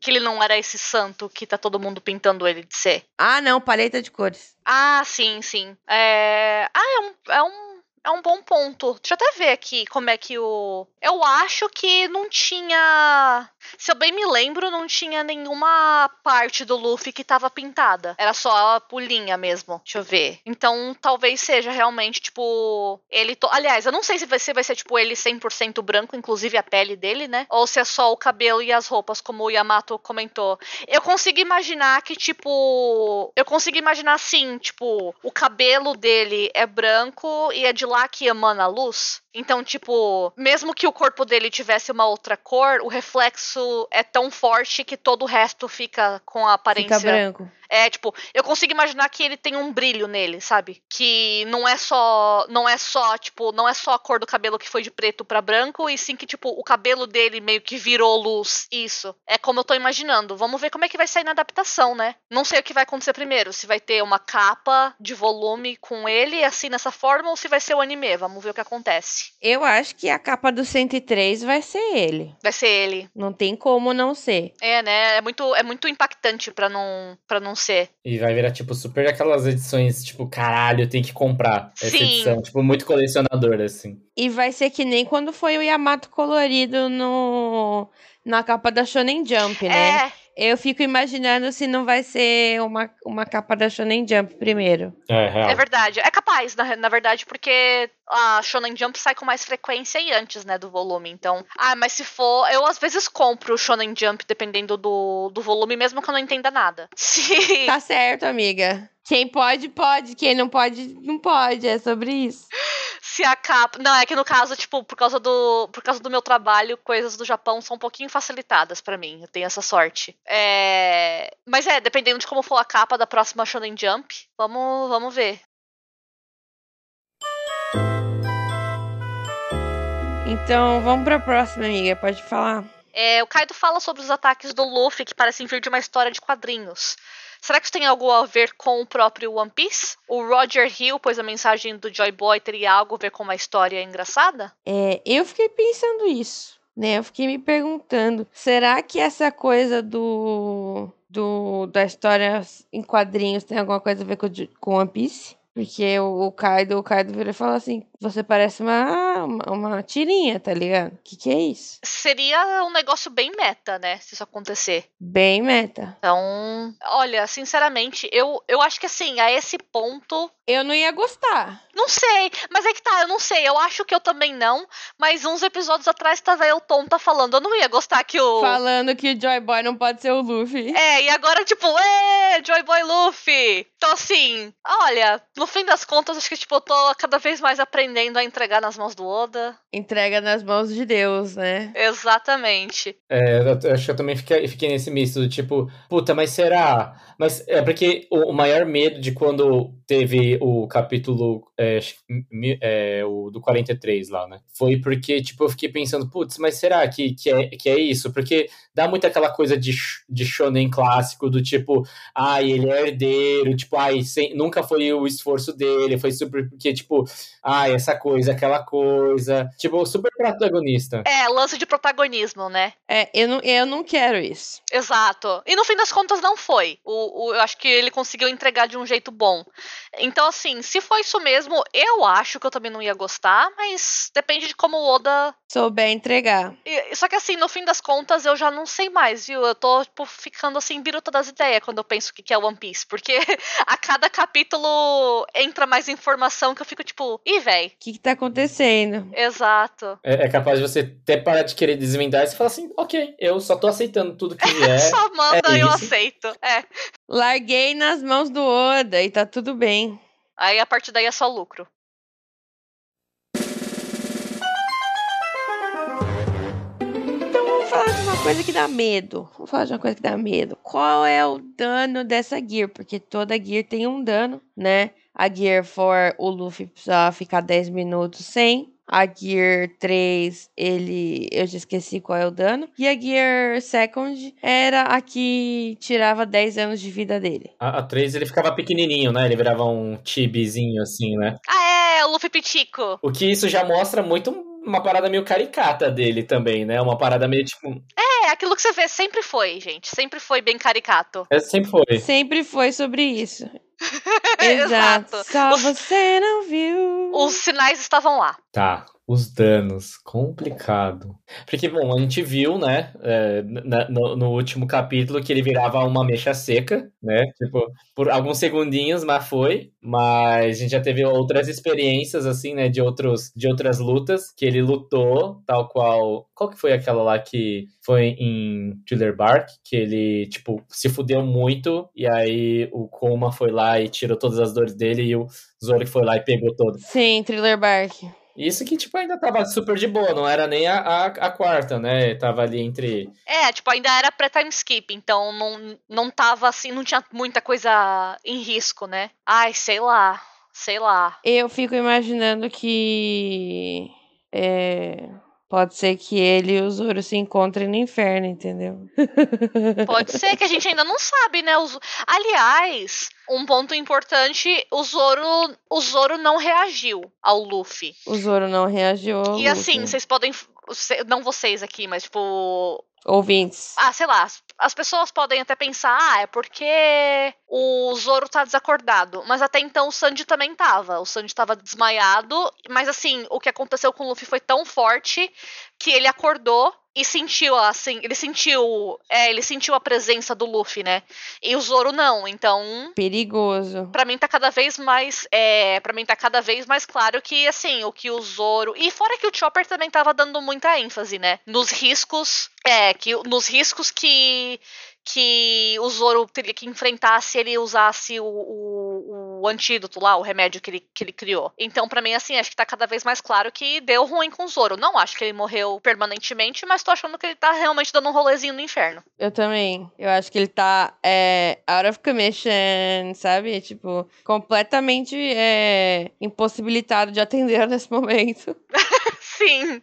que ele não era esse santo que tá todo mundo pintando ele de ser? Ah, não, paleta de cores. Ah, sim, sim. É... Ah, é um, é um é um bom ponto. Deixa eu até ver aqui como é que o. Eu acho que não tinha. Se eu bem me lembro, não tinha nenhuma parte do Luffy que tava pintada. Era só a pulinha mesmo. Deixa eu ver. Então talvez seja realmente, tipo. Ele. To... Aliás, eu não sei se vai ser, vai ser tipo ele 100% branco, inclusive a pele dele, né? Ou se é só o cabelo e as roupas, como o Yamato comentou. Eu consigo imaginar que, tipo. Eu consigo imaginar assim, tipo, o cabelo dele é branco e é de lá que emana luz. Então, tipo, mesmo que o corpo dele tivesse uma outra cor, o reflexo é tão forte que todo o resto fica com a aparência. Fica branco. É, tipo, eu consigo imaginar que ele tem um brilho nele, sabe? Que não é só, não é só, tipo, não é só a cor do cabelo que foi de preto para branco, e sim que, tipo, o cabelo dele meio que virou luz. Isso. É como eu tô imaginando. Vamos ver como é que vai sair na adaptação, né? Não sei o que vai acontecer primeiro. Se vai ter uma capa de volume com ele, assim, nessa forma, ou se vai ser o anime. Vamos ver o que acontece. Eu acho que a capa do 103 vai ser ele. Vai ser ele. Não tem como não ser. É, né? É muito, é muito impactante para não, pra não ser. E vai virar, tipo, super aquelas edições, tipo, caralho, tem que comprar essa Sim. edição. Tipo, muito colecionador, assim. E vai ser que nem quando foi o Yamato colorido no na capa da Shonen Jump, né? É. Eu fico imaginando se não vai ser uma, uma capa da Shonen Jump primeiro. É, real. É verdade. É capaz, na, na verdade, porque a Shonen Jump sai com mais frequência e antes, né, do volume. Então, ah, mas se for, eu às vezes compro o Shonen Jump dependendo do, do volume, mesmo que eu não entenda nada. Sim. Tá certo, amiga. Quem pode, pode. Quem não pode, não pode. É sobre isso. Se a capa. Não, é que no caso, tipo, por causa do, por causa do meu trabalho, coisas do Japão são um pouquinho facilitadas para mim. Eu tenho essa sorte. É... Mas é, dependendo de como for a capa da próxima Shonen Jump, vamos, vamos ver. Então, vamos pra próxima, amiga. Pode falar. É, o Kaido fala sobre os ataques do Luffy que parecem vir de uma história de quadrinhos. Será que isso tem algo a ver com o próprio One Piece? O Roger Hill, pois a mensagem do Joy Boy teria algo a ver com uma história engraçada? É, eu fiquei pensando isso, né? Eu fiquei me perguntando, será que essa coisa do, do da história em quadrinhos tem alguma coisa a ver com, com One Piece? Porque o, o Kaido, o Kaido vira e fala assim: você parece uma, uma, uma tirinha, tá ligado? O que, que é isso? Seria um negócio bem meta, né? Se isso acontecer. Bem meta. Então, olha, sinceramente, eu, eu acho que assim, a esse ponto. Eu não ia gostar. Não sei, mas é que tá, eu não sei. Eu acho que eu também não. Mas uns episódios atrás tava eu tonta falando. Eu não ia gostar que o. Falando que o Joy Boy não pode ser o Luffy. É, e agora, tipo, ê, Joy Boy Luffy. Então, assim, olha, no fim das contas, acho que, tipo, eu tô cada vez mais aprendendo a entregar nas mãos do Oda. Entrega nas mãos de Deus, né? Exatamente. É, eu acho que eu também fiquei, fiquei nesse misto do tipo, puta, mas será? Mas é porque o, o maior medo de quando teve o capítulo é, é, o do 43 lá, né? Foi porque, tipo, eu fiquei pensando, putz, mas será que, que, é, que é isso? Porque dá muito aquela coisa de, de shonen clássico, do tipo, ai, ele é herdeiro, tipo, ai, sem, nunca foi o esforço dele, foi super, porque, tipo, ai, essa coisa, aquela coisa, tipo, super protagonista. É, lance de protagonismo, né? É, eu não, eu não quero isso. Exato. E no fim das contas não foi. O o, eu acho que ele conseguiu entregar de um jeito bom. Então, assim, se for isso mesmo, eu acho que eu também não ia gostar, mas depende de como o Oda. Souber entregar. E, só que, assim, no fim das contas, eu já não sei mais, viu? Eu tô, tipo, ficando assim, biruta das ideias quando eu penso o que é One Piece. Porque a cada capítulo entra mais informação que eu fico, tipo, ih, véi. O que, que tá acontecendo? Exato. É, é, capaz de você até parar de querer desvendar e você falar assim, ok, eu só tô aceitando tudo que vier. só manda e é eu aceito. É. Larguei nas mãos do Oda e tá tudo bem. Aí a partir daí é só lucro. Então vamos falar de uma coisa que dá medo. Vamos falar de uma coisa que dá medo. Qual é o dano dessa gear? Porque toda gear tem um dano, né? A Gear 4, o Luffy precisa ficar 10 minutos sem. A Gear 3, ele. Eu já esqueci qual é o dano. E a Gear Second era a que tirava 10 anos de vida dele. A, a 3 ele ficava pequenininho, né? Ele virava um chibizinho assim, né? Ah, é, o Luffy Pitico. O que isso já mostra muito uma parada meio caricata dele também, né? Uma parada meio tipo. É, aquilo que você vê sempre foi, gente. Sempre foi bem caricato. É, sempre foi. Sempre foi sobre isso. Exato. Só você não viu. Os sinais estavam lá. Tá. Os danos, complicado. Porque, bom, a gente viu, né, é, no, no, último capítulo que ele virava uma mecha seca, né? Tipo, por alguns segundinhos, mas foi. Mas a gente já teve outras experiências, assim, né, de, outros, de outras lutas, que ele lutou, tal qual. Qual que foi aquela lá que foi em Thriller Bark? Que ele, tipo, se fudeu muito, e aí o Koma foi lá e tirou todas as dores dele, e o Zoro foi lá e pegou todo. Sim, Thriller Bark. Isso que, tipo, ainda tava super de boa, não era nem a, a, a, quarta, né? Tava ali entre. É, tipo, ainda era pré-time skip, então não, não tava assim, não tinha muita coisa em risco, né? Ai, sei lá, sei lá. Eu fico imaginando que. É, Pode ser que ele e o Zoro se encontrem no inferno, entendeu? Pode ser que a gente ainda não sabe, né? Aliás, um ponto importante, o Zoro, o Zoro não reagiu ao Luffy. O Zoro não reagiu E assim, Luffy. vocês podem não vocês aqui, mas tipo ouvintes. Ah, sei lá, as pessoas podem até pensar, ah, é porque o Zoro tá desacordado. Mas até então o Sanji também tava. O Sanji tava desmaiado. Mas assim, o que aconteceu com o Luffy foi tão forte que ele acordou e sentiu assim, ele sentiu, é, ele sentiu a presença do Luffy, né? E o Zoro não, então perigoso. Para mim tá cada vez mais, é, para mim tá cada vez mais claro que assim, o que o Zoro e fora que o Chopper também tava dando muita ênfase, né, nos riscos, é, que nos riscos que que o Zoro teria que enfrentar se ele usasse o, o, o antídoto lá, o remédio que ele, que ele criou. Então, para mim, assim, acho que tá cada vez mais claro que deu ruim com o Zoro. Não acho que ele morreu permanentemente, mas tô achando que ele tá realmente dando um rolezinho no inferno. Eu também. Eu acho que ele tá é, out of commission, sabe? Tipo, completamente é, impossibilitado de atender nesse momento. Sim.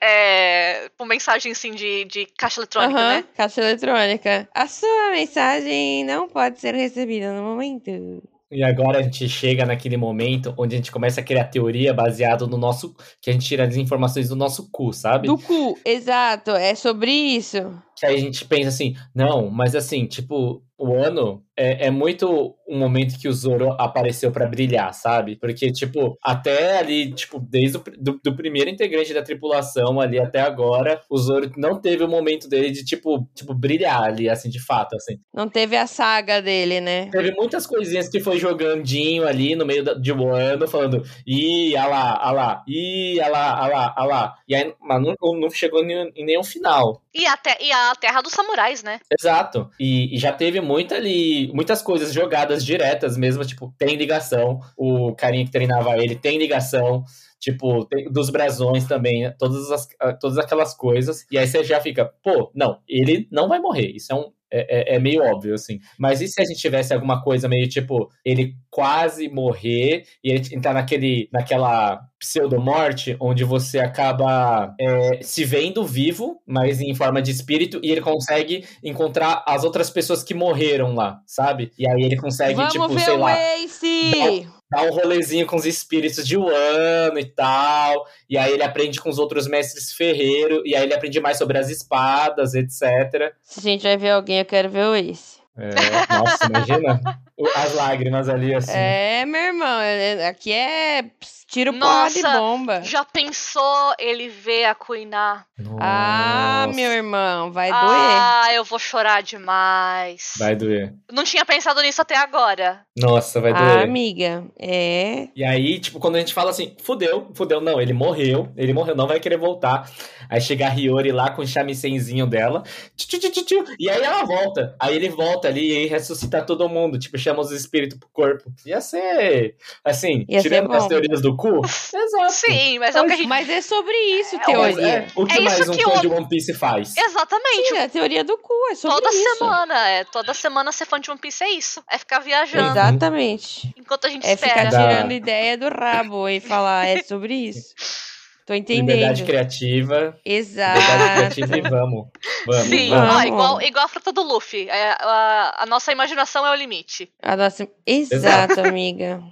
É, com mensagem assim de, de caixa eletrônica, uhum, né? Caixa eletrônica. A sua mensagem não pode ser recebida no momento. E agora a gente chega naquele momento onde a gente começa a criar teoria baseado no nosso. que a gente tira as informações do nosso cu, sabe? Do cu, exato. É sobre isso. Que aí a gente pensa assim, não, mas assim, tipo, o ano é, é muito um momento que o Zoro apareceu para brilhar, sabe? Porque, tipo, até ali, tipo, desde o do, do, primeiro integrante da tripulação ali até agora, o Zoro não teve o momento dele de, tipo, tipo, brilhar ali, assim, de fato, assim. Não teve a saga dele, né? Teve muitas coisinhas que foi jogandinho ali no meio de um ano, falando, ih, ah lá, ah lá, ih, ah lá, ah lá, ah lá. E aí, mas não, não chegou em nenhum final. E a, te, e a terra dos samurais, né? Exato. E, e, já teve muita ali, muitas coisas jogadas diretas mesmo, tipo, tem ligação. O carinha que treinava ele tem ligação. Tipo, dos brasões também, todas, as, todas aquelas coisas. E aí você já fica, pô, não, ele não vai morrer. Isso é um, é, é, é, meio óbvio, assim. Mas e se a gente tivesse alguma coisa meio tipo, ele quase morrer e ele entrar naquele, naquela pseudomorte, onde você acaba é, se vendo vivo, mas em forma de espírito, e ele consegue encontrar as outras pessoas que morreram lá, sabe? E aí ele consegue, Vamos tipo, sei o lá. Ace! Dá, um rolezinho com os espíritos de Wano e tal. E aí ele aprende com os outros mestres ferreiro. E aí ele aprende mais sobre as espadas, etc. Se a gente vai ver alguém, eu quero ver o Ace. É, nossa, imagina as lágrimas ali, assim. É, meu irmão, é- aqui é tiro porrada e Nossa, bomba. Já pensou ele ver a Kuiná? Ah, meu irmão, vai doer. Ah, eu vou chorar demais. Vai doer. Não tinha pensado nisso até agora. Nossa, vai Ah, doer. amiga, é. E aí, tipo, quando a gente fala assim, fudeu, fudeu, não, ele morreu, ele morreu, não vai querer voltar. Aí chega a Hiyori lá com o chamisenzinho dela, tchu, tchu, tchu, e aí ela volta. Aí ele volta ali e aí ressuscita todo mundo, tipo, chama os espíritos pro corpo. Ia ser, assim, Ia ser tirando as bom. teorias do cu. Exato. Sim, mas é o que a gente. Mas é sobre isso, É, teoria. é, o que É mais isso um que fã o- de One Piece faz? Exatamente. Sim, a teoria do cu, é sobre Toda isso. semana, é. Toda semana ser fã de One Piece é isso. É ficar viajando Exatamente. enquanto a gente É ficar espera. Dá. tirando ideia do rabo e falar, é sobre isso. Tô entendendo. Liberdade criativa, Exato. liberdade criativa e vamos. Vamos, Sim, vamos. ó, igual, igual a fruta do Luffy. É, a, a nossa imaginação é o limite. A nossa... Exato, amiga.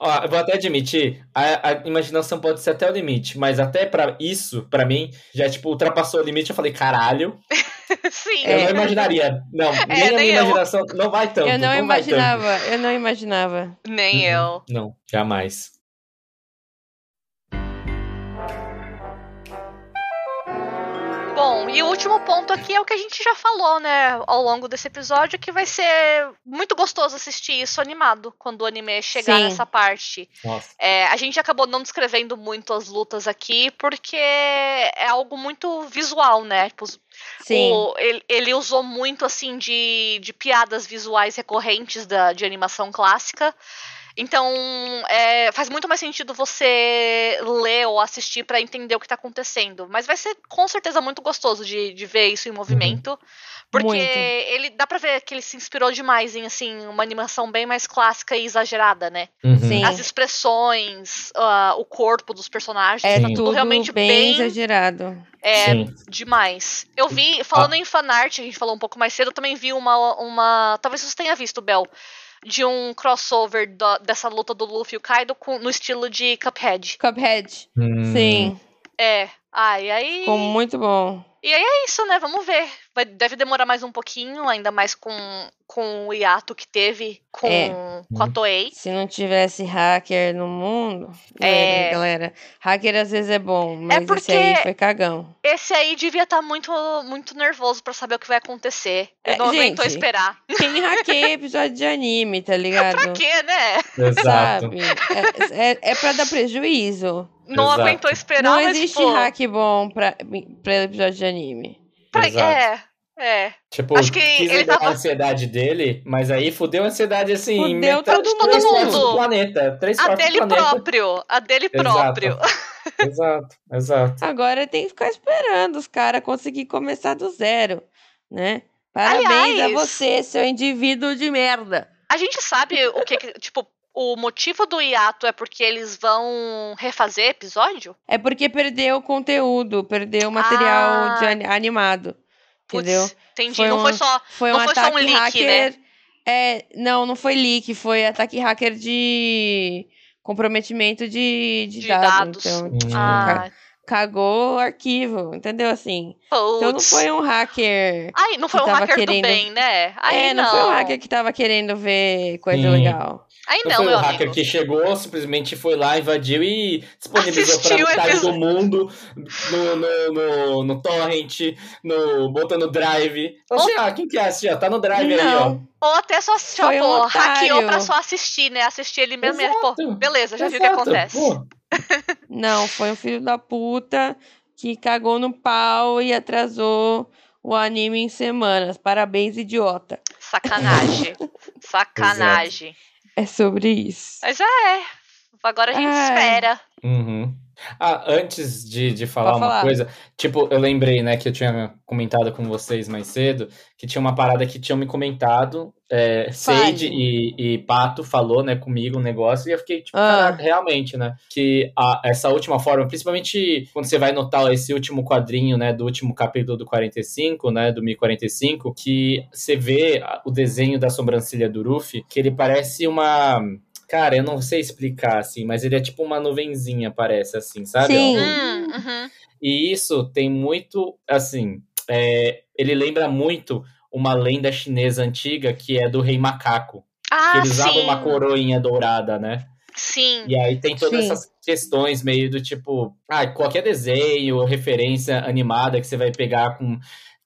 Ó, eu vou até admitir, a, a imaginação pode ser até o limite, mas até pra isso, pra mim, já, tipo, ultrapassou o limite, eu falei, caralho, Sim. eu É. não imaginaria, não, nem a nem minha eu. imaginação, não vai tanto, Eu não tanto. imaginava, eu não imaginava. Nem eu. Não, jamais. Bom, e o último ponto aqui é o que a gente já falou, né, ao longo desse episódio, que vai ser muito gostoso assistir isso animado quando o anime chegar Sim. nessa parte. Nossa, É, a gente acabou não descrevendo muito as lutas aqui, porque é algo muito visual, né? Tipo, Sim. o- ele, ele usou muito, assim, de, de piadas visuais recorrentes da, de animação clássica. Então, é, faz muito mais sentido você ler ou assistir pra entender o que tá acontecendo. Mas vai ser com certeza muito gostoso de, de ver isso em movimento. Porque Muito. ele dá pra ver que ele se inspirou demais em assim uma animação bem mais clássica e exagerada, né? Uhum. Sim. As expressões, ah, o corpo dos personagens, É tá tudo tudo realmente bem, bem, exagerado. é, Sim. demais. Eu vi, falando em fanart, a gente falou um pouco mais cedo, eu também vi uma, uma talvez você tenha visto, Bel, de um crossover da- dessa luta do Luffy e o Kaido com- no estilo de Cuphead. Cuphead. Hum. Sim. É, ah, e aí... Ficou muito bom. E aí é isso, né? Vamos ver. Vai, deve demorar mais um pouquinho, ainda mais com, com o hiato que teve com, É. com a Toei. Se não tivesse hacker no mundo, É. é, galera. Hacker às vezes é bom, mas porque- esse aí foi cagão. Esse aí devia estar muito, muito nervoso pra saber o que vai acontecer. Ele É, não aguentou gente, esperar. Quem hackeia episódio de anime, tá ligado? Pra quê, né? Exato. Sabe? É, é, é pra dar prejuízo. Não Exato. aguentou esperar, Não mas, existe pô, hack bom pra, pra episódio de anime. Pra- Exato. é, é. Tipo, Acho que quis ele tava- a ansiedade dele, mas aí fudeu a ansiedade assim, Fudeu metade, todo três mundo. quartos do planeta. Três A dele planeta. próprio. A dele Exato. próprio. Exato, exato. Agora tem que ficar esperando os caras conseguir começar do zero, né? Parabéns Aliás- a você, seu indivíduo de merda. A gente sabe o que, que- tipo, o motivo do hiato é porque eles vão refazer episódio? É porque perdeu o conteúdo, perdeu o material Ah. animado. Entendeu? entendi. Foi não um- foi só. Foi Não um foi só um ataque leak, né? hacker. É, não, não foi leak, foi ataque hacker de comprometimento de, de, De dados. dados. Então, Hum. tipo, Ah, ca- cagou o arquivo, entendeu? Assim. Então não foi um hacker. Ai, não foi que um tava hacker querendo- do bem, né? Aí é, não, não. foi um hacker que tava querendo ver coisa Sim. legal. Aí Não, não, foi meu o hacker amigo. que chegou, simplesmente foi lá, invadiu e disponibilizou o metade do mundo no, no, no, no torrent, no, botou no drive. Então, assim, ah, quem que é assim, ó? Tá no drive aí, ó. Não, Ou até só assistiu, Foi um pô, hackeou pra só assistir, né? Assistir ele mesmo e, pô, Exato. beleza, já vi o que Exato. acontece. Não, foi um filho da puta que cagou no pau e atrasou o anime em semanas. Parabéns, idiota. Sacanagem. Sacanagem. É sobre isso. Mas é. Agora a gente Ai. espera. Uhum. Ah, antes de, de falar Pode uma falar. coisa, tipo, eu lembrei, né, que eu tinha comentado com vocês mais cedo, que tinha uma parada que tinham me comentado, é. Sage e, e Pato falou, né, comigo um negócio, e eu fiquei, tipo, Ah. caraca, realmente, né, que a- essa última forma, principalmente quando você vai notar esse último quadrinho, né, do último capítulo do 45, né, do 1045, que você vê o desenho da sobrancelha do Ruffy, que ele parece uma... Cara, eu não sei explicar, assim, mas ele é tipo uma nuvenzinha, parece, assim, sabe? Sim. Hum, uhum. E isso tem muito, assim, é, ele lembra muito uma lenda chinesa antiga que é do rei macaco. Ah, que ele usava uma coroinha dourada, né? Sim. E aí tem todas Sim. essas questões meio do tipo, ah, qualquer desenho ou referência animada que você vai pegar com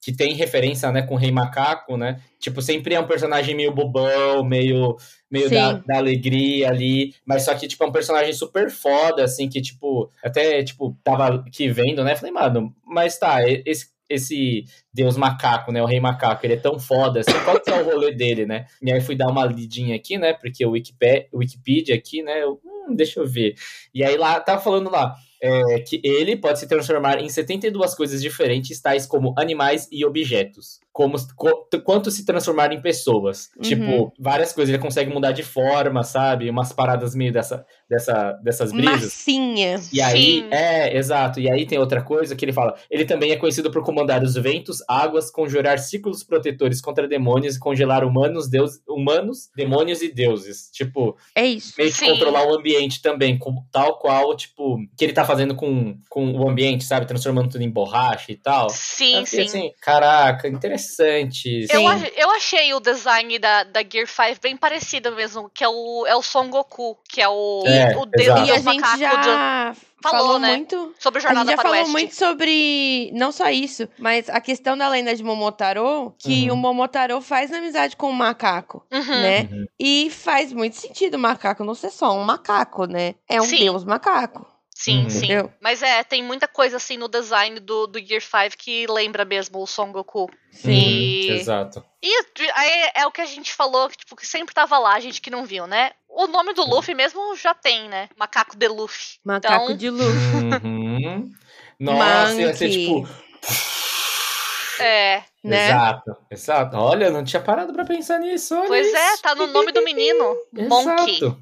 que tem referência, né, com o Rei Macaco, né? Tipo, sempre é um personagem meio bobão, meio meio da, da alegria ali, mas só que tipo é um personagem super foda assim que tipo, até tipo tava aqui vendo, né? Falei, mano, mas tá, esse esse Deus macaco, né? O rei macaco, ele é tão foda, assim, qual que é o rolê dele, né? E aí fui dar uma lidinha aqui, né? Porque o Wikipedia, o Wikipedia aqui, né? eu, hum, deixa eu ver. E aí lá, tava falando lá, é, que ele pode se transformar em 72 coisas diferentes, tais como animais e objetos. Como, co- quanto se transformar em pessoas. Uhum. Tipo, várias coisas. Ele consegue mudar de forma, sabe? Umas paradas meio dessa, dessa, dessas brisas. Massinha. E aí, Sim. é, exato. E aí tem outra coisa que ele fala. Ele também é conhecido por comandar os ventos, águas, conjurar círculos protetores contra demônios e congelar humanos, deus, humanos, demônios e deuses. Tipo, É isso. meio que Sim. controlar o ambiente também, com, tal qual, tipo, que ele tá fazendo com, com o ambiente, sabe? Transformando tudo em borracha e tal. Sim, Eu fiquei sim. assim, caraca, interessante. Eu, Sim. eu achei o design da, da Gear 5 bem parecido mesmo, que é o, é o Son Goku, que é o, É, o. E a deus gente macaco já do- falou, Falou, né? muito. sobre A Jornada gente já falou muito sobre. Não só isso, mas a questão da lenda de Momotaro, que Uhum. o Momotaro faz amizade com o macaco, Uhum. né? Uhum. E faz muito sentido o macaco não ser só um macaco, né? É um Sim. deus macaco. Sim, Uhum. sim. Entendeu? Mas é, tem muita coisa assim no design do, do Gear 5 que lembra mesmo o Son Goku. Sim. E- Uhum, Exato. E aí é o que a gente falou, que, tipo, que sempre tava lá, a gente que não viu, né? O nome do Luffy mesmo já tem, né? Macaco de Luffy. Macaco Então- de luz. Uhum. Nossa, ia ser tipo. É. Né? Exato, exato. Olha, eu não tinha parado pra pensar nisso. olha Pois é, isso. tá no nome do menino. Monkey. Exato.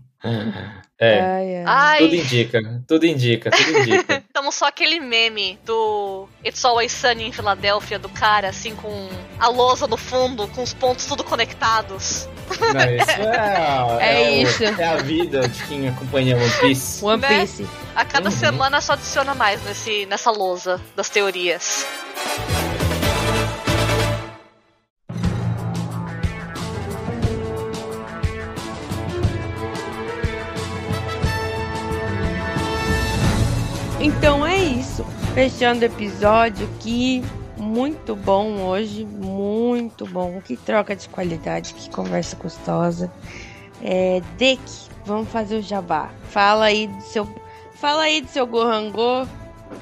É, Ai, ai. Ai, tudo indica, tudo indica, tudo indica. Então só aquele meme do It's Always Sunny em Filadélfia, do cara, assim, com a lousa no fundo, com os pontos tudo conectados. Não, isso é, É o- isso. é a vida de quem acompanha One Piece. One né? Piece. A cada Uhum. semana só adiciona mais nesse, nessa lousa das teorias. Fechando o episódio aqui. Muito bom hoje. Muito bom. Que troca de qualidade. Que conversa gostosa. É, Dek, vamos fazer o jabá. Fala aí do seu. Fala aí do seu Gohangô,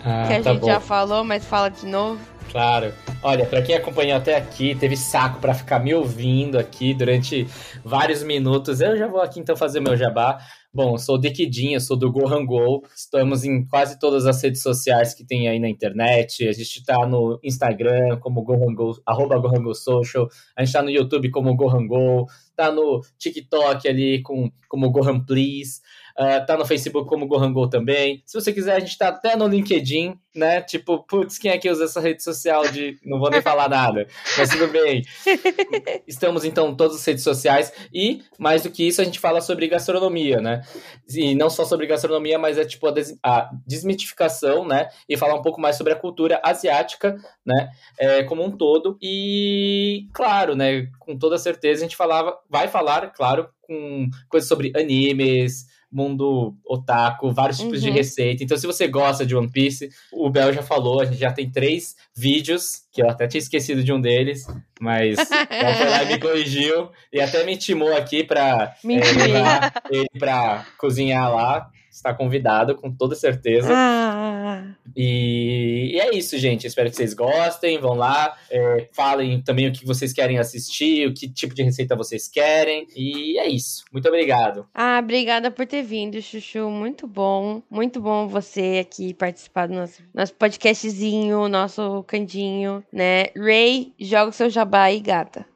Ah, que a tá gente bom. já falou, mas fala de novo. Claro. Olha, pra quem acompanhou até aqui, teve saco pra ficar me ouvindo aqui durante vários minutos. Eu já vou aqui então fazer meu jabá. Bom, sou o Dequidinha, sou do Gohan Go. Estamos em quase todas as redes sociais que tem aí na internet. A gente tá no Instagram como Gohan Go, arroba Gohan Go Social. A gente tá no YouTube como Gohan Go. Tá no TikTok ali com, como Gohan Please. Ah, tá no Facebook como Gohan Go também. Se você quiser, a gente tá até no LinkedIn, né? Tipo, putz, quem é que usa essa rede social de. Não vou nem falar nada, mas tudo bem. Estamos então em todas as redes sociais e, mais do que isso, a gente fala sobre gastronomia, né? E não só sobre gastronomia, mas é tipo a, des- a desmitificação, né? E falar um pouco mais sobre a cultura asiática, né? É, como um todo. E, claro, né? Com toda certeza, a gente falava, vai falar, claro, com coisas sobre animes, mundo otaku, vários tipos de Uhum. receita. Então, se você gosta de One Piece, o Bel já falou, a gente já tem três vídeos, que eu até tinha esquecido de um deles, mas ela foi lá e me corrigiu e até me intimou aqui pra é, levar ele pra cozinhar lá. Está convidado, com toda certeza. Ah, E, e é isso, gente. Espero que vocês gostem. Vão lá, é, falem também o que vocês querem assistir, o que tipo de receita vocês querem. E é isso. Muito obrigado. ah, obrigada por ter vindo, Chuchu. Muito bom. Muito bom você aqui participar do nosso, nosso podcastzinho, nosso candinho, né? Ray, joga o seu jabá aí, gata.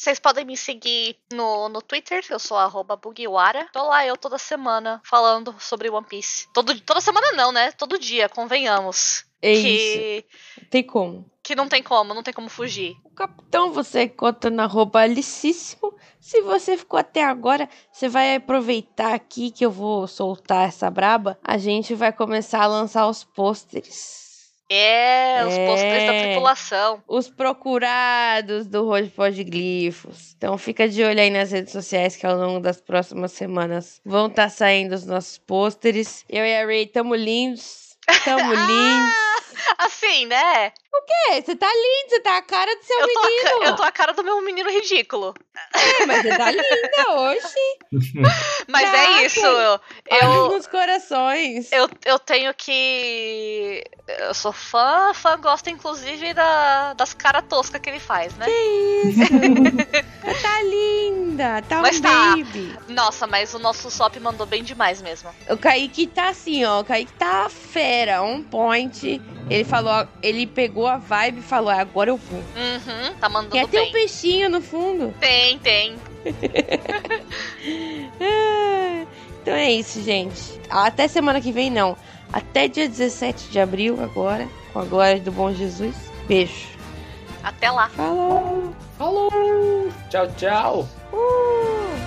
Vocês podem me seguir no, no Twitter, eu sou arroba Bugiwara. Tô lá eu toda semana falando sobre One Piece. Todo, toda semana não, né? Todo dia, convenhamos. É isso. que, Tem como. que não tem como, não tem como fugir. O capitão você conta na arroba alicíssimo. Se você ficou até agora, você vai aproveitar aqui que eu vou soltar essa braba. A gente vai começar a lançar os pôsteres. É, os É. da tripulação. Os procurados do Rojo de Glifos. Então fica de olho aí nas redes sociais que ao longo das próximas semanas vão estar saindo os nossos pôsteres. Eu e a Ray tamo lindos. Tamo lindos. Assim, né? É, você tá lindo, você tá a cara do seu Eu a, menino. ca- eu tô a cara do meu menino ridículo. É, mas você tá linda hoje. Mas Caraca. é isso. Eu, eu, nos corações. eu, eu tenho que. Eu sou fã, fã gosta inclusive da, das caras toscas que ele faz, né? Isso. Você tá linda. Tá Mas um tá. baby. Nossa, mas o nosso Sop mandou bem demais mesmo. O Kaique tá assim, ó. O Kaique tá fera, on point. Ele falou, ele pegou a vibe e falou: "Ah, agora eu vou. Uhum, tá mandando Tem até um peixinho no fundo. Tem, tem. Ah, Então é isso, gente. Até semana que vem, não. Até dia 17 de abril, agora. Com a glória do bom Jesus. Beijo. Até lá. Falou. Falou! Tchau, tchau! Uh.